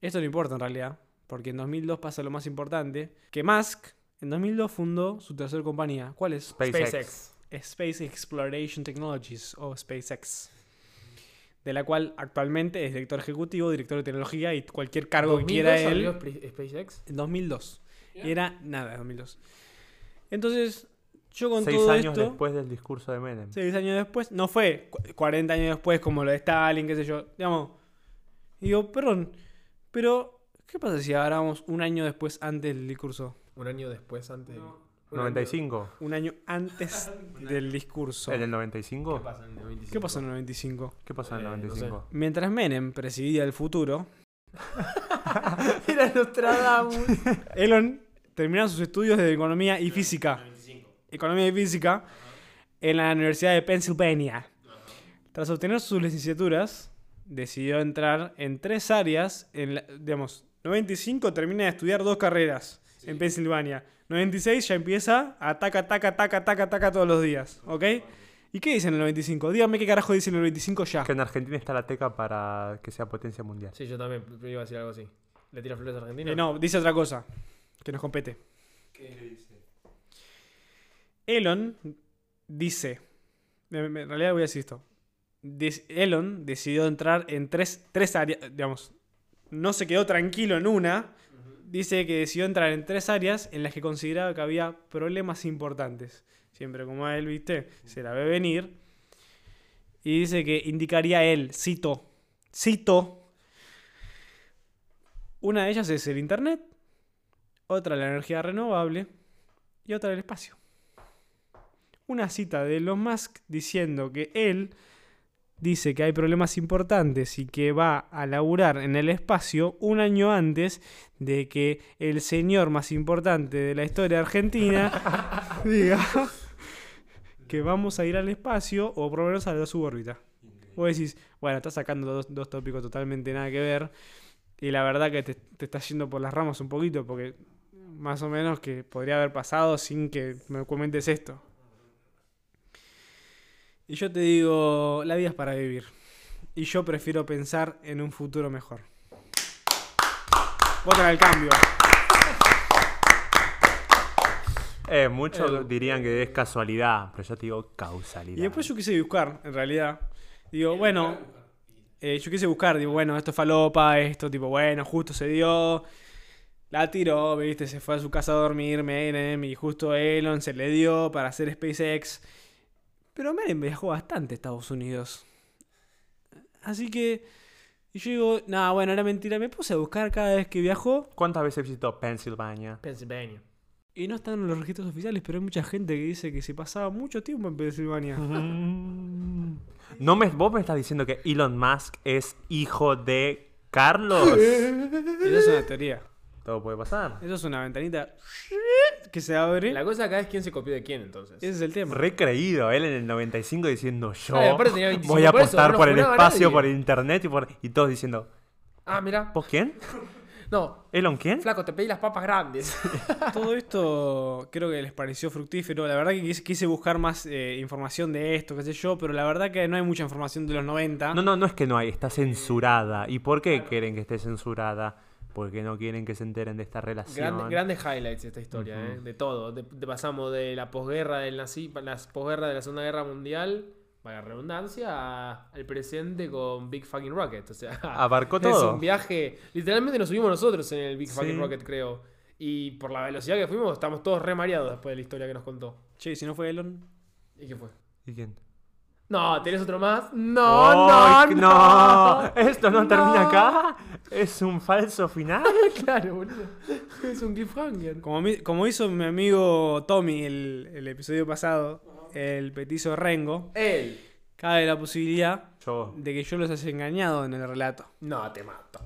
Esto no importa en realidad. Porque en 2002 pasa lo más importante. Que Musk en 2002 fundó su tercera compañía. ¿Cuál es? SpaceX. Space Exploration Technologies o SpaceX, de la cual actualmente es director ejecutivo, director de tecnología y cualquier cargo que quiera 2002 él. SpaceX? En 2002. Y era nada, 2002. Entonces, yo con Seis todo años esto, después del discurso de Menem. seis años después, no fue cu- 40 años después como lo de Stalin, qué sé yo, digamos. Y digo, perdón, pero ¿qué pasa si agarramos un año después antes del discurso? Un año después, antes. del- un 95. Un año antes del discurso. ¿En el 95? año- ¿Qué pasa en el 95? ¿Qué pasó en el 95? ¿Qué pasó en el Eh, no 95? Mientras Menem presidía el futuro, Era Nostradamus. Elon terminaba sus estudios de economía y física. Economía y física en la Universidad de Pennsylvania. Tras obtener sus licenciaturas, decidió entrar en tres áreas. En la- digamos, 95 termina de estudiar dos carreras en Pensilvania. 96 ya empieza a taca, taca, taca, taca, taca todos los días. ¿Ok? ¿Y qué dice en el 95? Dígame qué carajo dice en el 95 ya. Que en Argentina está la teca para que sea potencia mundial. Sí, yo también iba a decir algo así. ¿Le tira flores a Argentina? Eh, no, dice otra cosa que nos compete. Elon dice, en realidad voy a decir esto. Elon decidió entrar en tres, tres áreas, digamos, no se quedó tranquilo en una, dice que decidió entrar en tres áreas en las que consideraba que había problemas importantes. Siempre como a él, viste, se la ve venir. Y dice que indicaría él, cito, cito, una de ellas es el Internet, otra la energía renovable y otra el espacio. Una cita de Elon Musk diciendo que él dice que hay problemas importantes y que va a laburar en el espacio un año antes de que el señor más importante de la historia argentina diga que vamos a ir al espacio o por lo menos a la subórbita. Vos decís, bueno, estás sacando dos, dos tópicos totalmente nada que ver. Y la verdad que te, te estás yendo por las ramas un poquito porque más o menos que podría haber pasado sin que me comentes esto. Y yo te digo, la vida es para vivir. Y yo prefiero pensar en un futuro mejor. Voten al cambio. Eh, muchos dirían que es casualidad, pero yo te digo causalidad. Y después yo quise buscar, en realidad. Digo, bueno, eh, yo quise buscar, digo, bueno, esto es falopa, esto, tipo, bueno, justo se dio. La tiró, viste, se fue a su casa a dormir, Menem, y justo Elon se le dio para hacer SpaceX. Pero Menem viajó bastante a Estados Unidos. Así que, y yo digo, nada, bueno, era mentira. Me puse a buscar cada vez que viajó ¿Cuántas veces visitó Pensilvania? Pennsylvania. y no están en los registros oficiales, pero hay mucha gente que dice que se pasaba mucho tiempo en Pensilvania. No me, vos me estás diciendo que Elon Musk es hijo de Carlos. Eso es una teoría. Todo puede pasar. Eso es una ventanita que se abre. La cosa acá es quién se copió de quién, entonces. Ese es el tema. Recreído, él en el 95 diciendo yo Ah, y aparte tenía 25 voy a por eso, apostar no por el espacio, por el internet y, por, y todos diciendo, Ah, mira. ¿vos quién? No, ¿Elon quién? flaco, te pedí las papas grandes. Todo esto creo que les pareció fructífero. La verdad que quise, quise buscar más eh, información de esto, qué sé yo, pero la verdad que no hay mucha información de los 90. No, no, no es que no hay, está censurada. ¿Y por qué quieren que esté censurada? Porque no quieren que se enteren de esta relación. Grande- grandes highlights de esta historia. ¿eh? de todo. De, de- pasamos de la posguerra del nazi, las posguerra de la Segunda Guerra Mundial, vaya redundancia, al presente con Big Fucking Rocket. O sea, Abarcó es todo. un viaje. Literalmente nos subimos nosotros en el Big Sí. Fucking Rocket, creo. Y por la velocidad que fuimos, estamos todos re mareados después de la historia que nos contó. Che, si no fue Elon. ¿Y qué fue? ¿Y quién? No, ¿tenés otro más? No, no, ¡Ay, no. Esto no, termina acá. Es un falso final. Claro, boludo. Es un cliffhanger. Como, mi- como hizo mi amigo Tommy el, el episodio pasado, el petizo Rengo, Él. cabe la posibilidad Yo. de que yo los haya engañado en el relato. No, te mato.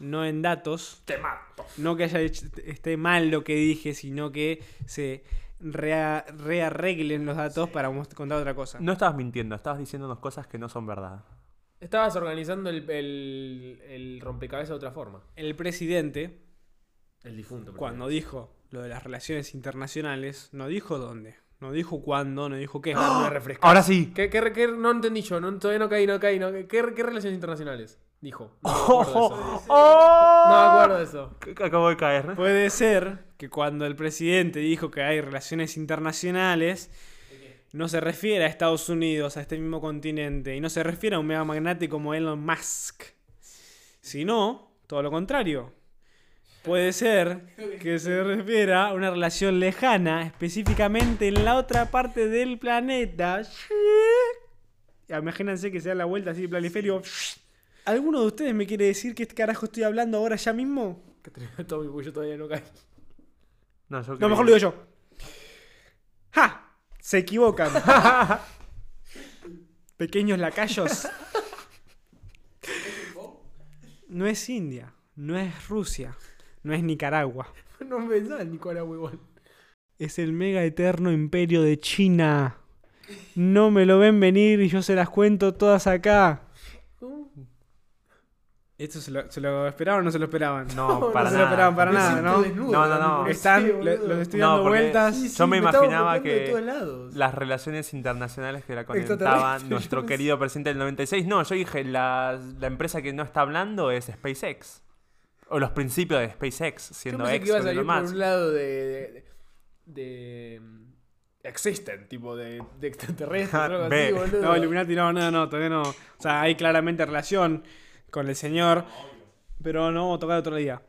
No en datos, Te mato. no que haya hecho- esté mal lo que dije, sino que se rea- rearreglen los datos para contar otra cosa. No estabas mintiendo, estabas diciéndonos cosas que no son verdad. Estabas organizando el, el, el rompecabezas de otra forma. El presidente, El difunto. cuando dijo lo de las relaciones internacionales, no dijo dónde, no dijo cuándo, no dijo qué. Me refrescas. Ahora sí. ¿Qué, qué, qué- no entendí yo, no, todavía no caí, no caí. No, ¿qué, qué relaciones internacionales? Dijo. No me acuerdo de eso. ¡Oh! No me acuerdo de eso. C- Acabo de caer. Puede ser que cuando el presidente dijo que hay relaciones internacionales, no se refiere a Estados Unidos, a este mismo continente, y no se refiere a un mega magnate como Elon Musk, sino todo lo contrario. Puede ser que se refiera a una relación lejana, específicamente en la otra parte del planeta. Imagínense que se da la vuelta así de planiferio. ¿Alguno de ustedes me quiere decir qué carajo estoy hablando ahora ya mismo? Que porque yo todavía no caí. No, yo No, creí- mejor lo digo yo. ¡Ja! Se equivocan. Pequeños lacayos. No es India, no es Rusia, no es Nicaragua. No me en Nicaragua igual. Es el mega eterno imperio de China. No me lo ven venir y yo se las cuento todas acá. ¿Esto se lo, se lo esperaban o no se lo esperaban? No, para no se lo nada. esperaban para Me nada, ¿no? desnudo, No, no, no. Están, sí, le- los estoy No, dando vueltas. Sí, sí, Yo me me imaginaba que. Las relaciones internacionales que la conectaba yo nuestro no querido presidente del 96. No, yo dije, la, la empresa que no está hablando es SpaceX. O los principios de SpaceX, Yo siendo pensé ex que iba a salir por un lado de. de, de- de- Existen, tipo de, de extraterrestres o algo así, boludo. No, Illuminati no, no, no, todavía no. O sea, hay claramente relación con el señor, pero no vamos a tocar otro día.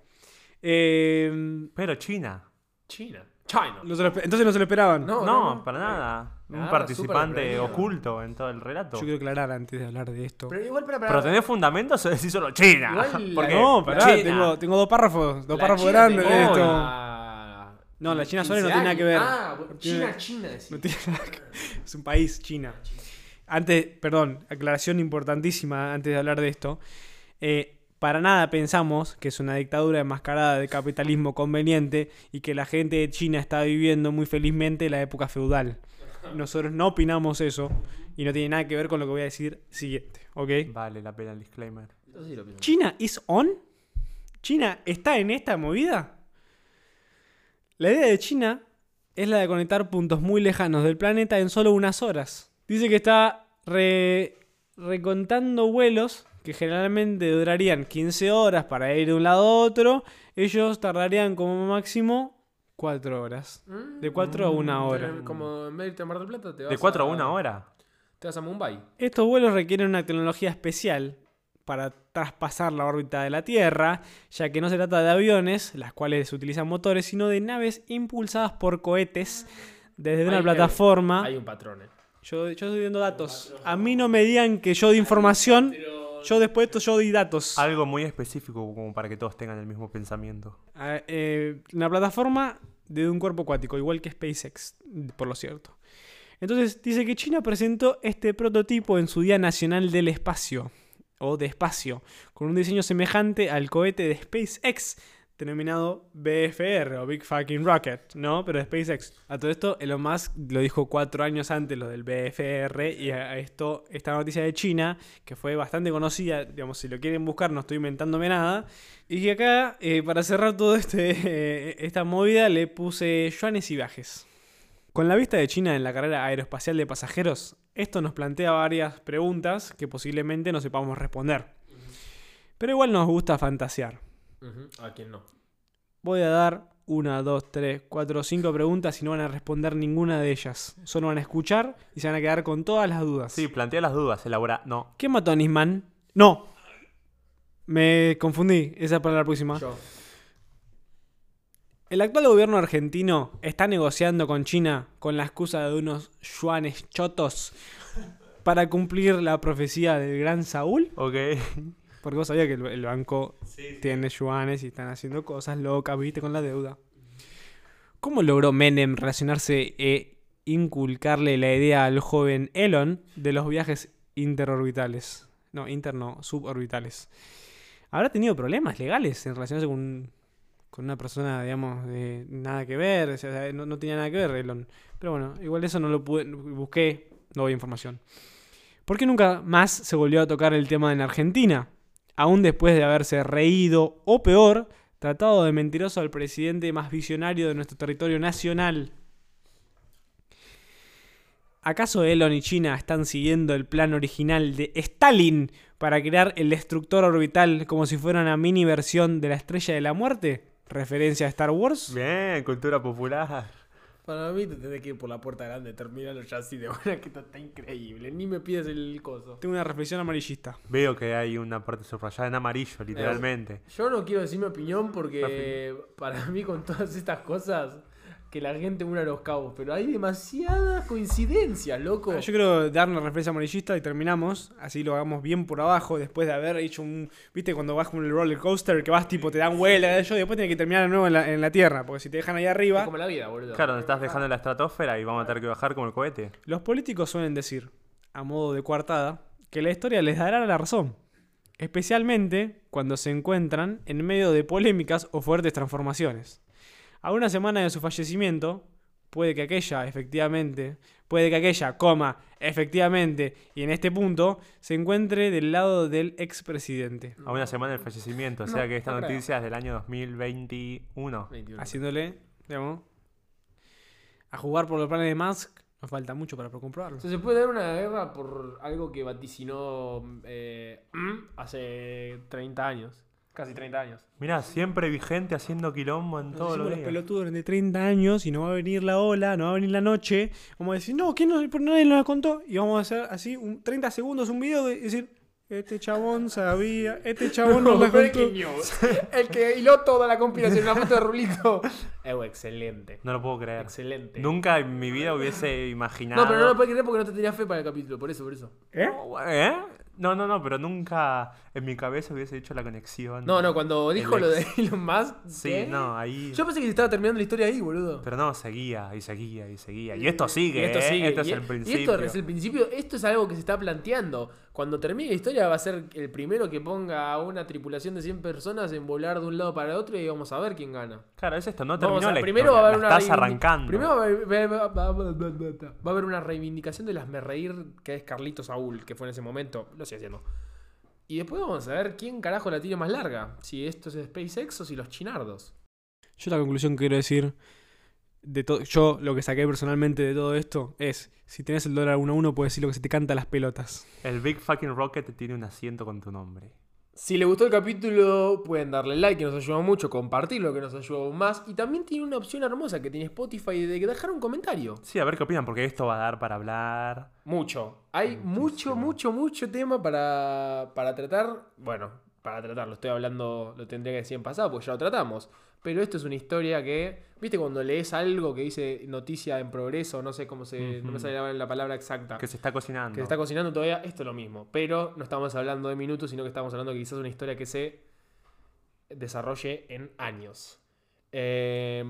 Eh, Pero China. China. China. no se lo espe- entonces no se lo esperaban. No, No, no. para nada. Un Nada, participante oculto en todo el relato. Yo quiero aclarar antes de hablar de esto. Pero igual, para. Pero tenés fundamentos o decís solo China. Igual la- Porque No, pará, China. tengo, tengo dos párrafos, dos La párrafos China grandes de esto. No, la China 15 sola no tiene nada que ver. Ah, tiene- China, China. No tiene nada que- Es un país, China. Antes, perdón, aclaración importantísima antes de hablar de esto. Eh, para nada pensamos que es una dictadura enmascarada de capitalismo conveniente y que la gente de China está viviendo muy felizmente la época feudal. Nosotros no opinamos eso y no tiene nada que ver con lo que voy a decir siguiente, ¿ok? Vale la pena el disclaimer. ¿China is on? ¿China está en esta movida? La idea de China es la de conectar puntos muy lejanos del planeta en solo unas horas. Dice que está re- recontando vuelos que generalmente durarían 15 horas para ir de un lado a otro. Ellos tardarían como máximo 4 horas. De 4 a 1 hora. Mm, Como en vez de irte a Mar del Plata, te vas ¿De 4 a a 1 hora? Te vas a Mumbai. Estos vuelos requieren una tecnología especial para traspasar la órbita de la Tierra, ya que no se trata de aviones, las cuales utilizan motores, sino de naves impulsadas por cohetes desde una plataforma. Hay un patrón, eh. Yo, yo estoy viendo datos. A mí no me digan que yo di información. Yo después de esto yo di datos. Algo muy específico como para que todos tengan el mismo pensamiento. Ah, eh, una plataforma de un cuerpo acuático, igual que SpaceX, por lo cierto. Entonces dice que China presentó este prototipo en su Día Nacional del Espacio, o de espacio, con un diseño semejante al cohete de SpaceX, denominado BFR, o Big Fucking Rocket, ¿no? Pero de SpaceX. A todo esto, Elon Musk lo dijo cuatro años antes, lo del BFR, y a esto, esta noticia de China, que fue bastante conocida, digamos, si lo quieren buscar, no estoy inventándome nada, y que acá, eh, para cerrar todo este, eh, esta movida, le puse yuanes y viajes. Con la vista de China en la carrera aeroespacial de pasajeros, esto nos plantea varias preguntas que posiblemente no sepamos responder. Pero igual nos gusta fantasear. ¿A quién no? Voy a dar una, dos, tres, cuatro, cinco preguntas y no van a responder ninguna de ellas. Solo van a escuchar y se van a quedar con todas las dudas. Sí, plantea las dudas, elabora. No. ¿Quién mató a Nisman? No. Me confundí. Esa es para la próxima. Yo. El actual gobierno argentino está negociando con China con la excusa de unos yuanes chotos para cumplir la profecía del gran Saúl. Ok. Porque vos sabías que el, el banco tiene yuanes y están haciendo cosas locas, viste, con la deuda. ¿Cómo logró Menem relacionarse e inculcarle la idea al joven Elon de los viajes interorbitales? No, inter no, suborbitales. ¿Habrá tenido problemas legales en relacionarse con, con una persona, digamos, de nada que ver? O sea, no, no tenía nada que ver Elon. Pero bueno, igual eso no lo pude, busqué, no había información. ¿Por qué nunca más se volvió a tocar el tema en Argentina? Aún después de haberse reído, o peor, tratado de mentiroso al presidente más visionario de nuestro territorio nacional. ¿Acaso Elon y China están siguiendo el plan original de Stalin para crear el destructor orbital como si fuera una mini versión de la estrella de la muerte? ¿Referencia a Star Wars? Bien, cultura popular. Para mí te tenés que ir por la puerta grande, terminarlo ya así de buena que está increíble. Ni me pides el coso. Tengo una reflexión amarillista. Veo que hay una parte subrayada en amarillo, literalmente. Yo no quiero decir mi opinión porque para mí con todas estas cosas que la gente une a los cabos, pero hay demasiadas coincidencias, loco. Yo quiero dar una referencia amarillista y terminamos. Así lo hagamos bien por abajo. Después de haber hecho un. ¿Viste cuando vas con el roller coaster? Que vas tipo, te dan vuelta. Yo después tienes que terminar de nuevo en la, en la tierra. Porque si te dejan ahí Es arriba. como la vida, boludo. Claro, nos estás dejando en la estratosfera y vamos a tener que bajar como el cohete. Los políticos suelen decir, a modo de coartada, que la historia les dará la razón. Especialmente cuando se encuentran en medio de polémicas o fuertes transformaciones. A una semana de su fallecimiento, puede que aquella, efectivamente, puede que aquella, coma, efectivamente, y en este punto, se encuentre del lado del expresidente, A una semana del fallecimiento, o sea No, que esta no creo. noticia es del año 2021. 21. haciéndole, digamos, a jugar por los planes de Musk. Nos falta mucho para comprobarlo. O sea, se puede dar una guerra por algo que vaticinó eh, hace 30 años. Casi 30 años. Mira, siempre vigente haciendo quilombo en todos Somos los los días. pelotudos durante 30 años y no va a venir la ola, no va a venir la noche. Vamos a decir, no, ¿quién no, por nadie nos contó? Y vamos a hacer así, un, 30 segundos, un video y decir, este chabón sabía, este chabón nos la contó. El que hiló toda la conspiración, una foto de Rulito. Eh, excelente. No lo puedo creer. Excelente. Nunca en mi vida hubiese imaginado. No, pero no lo puedes creer porque no te tenía fe para el capítulo, por eso, por eso. ¿Eh? ¿Eh? No, no, no, pero nunca en mi cabeza hubiese hecho la conexión. No, no, cuando dijo lo de. Elon Musk. Sí, ¿qué? no, ahí. Yo pensé que se estaba terminando la historia ahí, boludo. Pero no, seguía y seguía y seguía. Y esto sigue, Y esto ¿eh? sigue. Esto es y, el y principio. esto es el principio. Esto es algo que se está planteando. Cuando termine la historia va a ser el primero que ponga a una tripulación de 100 personas en volar de un lado para el otro y vamos a ver quién gana. Claro, es esto, no Vamos terminó a- la primero historia, va a haber la una estás arrancando. Primero va a, haber, va- a haber una reivindicación del reír que es Carlito Saúl, que fue en ese momento. Haciendo. Y después vamos a ver quién carajo la tiene más larga. Si esto es SpaceX o si los chinardos. Yo la conclusión que quiero decir de yo lo que saqué personalmente de todo esto es, si tenés el dólar uno a uno, puedes decir lo que se te canta a las pelotas. El Big Fucking Rocket tiene un asiento con tu nombre. Si les gustó el capítulo, pueden darle like, que nos ayuda mucho, compartirlo, que nos ayuda aún más. Y también tiene una opción hermosa que tiene Spotify de dejar un comentario. Sí, a ver qué opinan, porque esto va a dar para hablar. Mucho. Hay mucho, mucho, mucho tema para, para tratar. Bueno, para tratar, lo estoy hablando, lo tendría que decir en pasado, porque ya lo tratamos. Pero esto es una historia que, viste, cuando lees algo que dice noticia en progreso, no sé cómo se. No me sale la, la palabra exacta. Que se está cocinando. que se está cocinando todavía, esto es lo mismo. Pero no estamos hablando de minutos, sino que estamos hablando de quizás una historia que se desarrolle en años. Eh,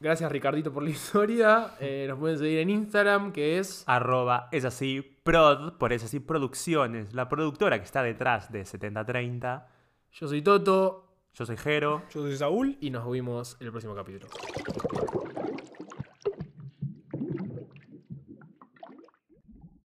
gracias Ricardito por la historia. Eh, nos pueden seguir en Instagram, que es... Arroba es así prod, por es así producciones, la productora que está detrás de 7030. Yo soy Toto Yo soy Jero. Yo soy Saúl. y nos vemos en el próximo capítulo.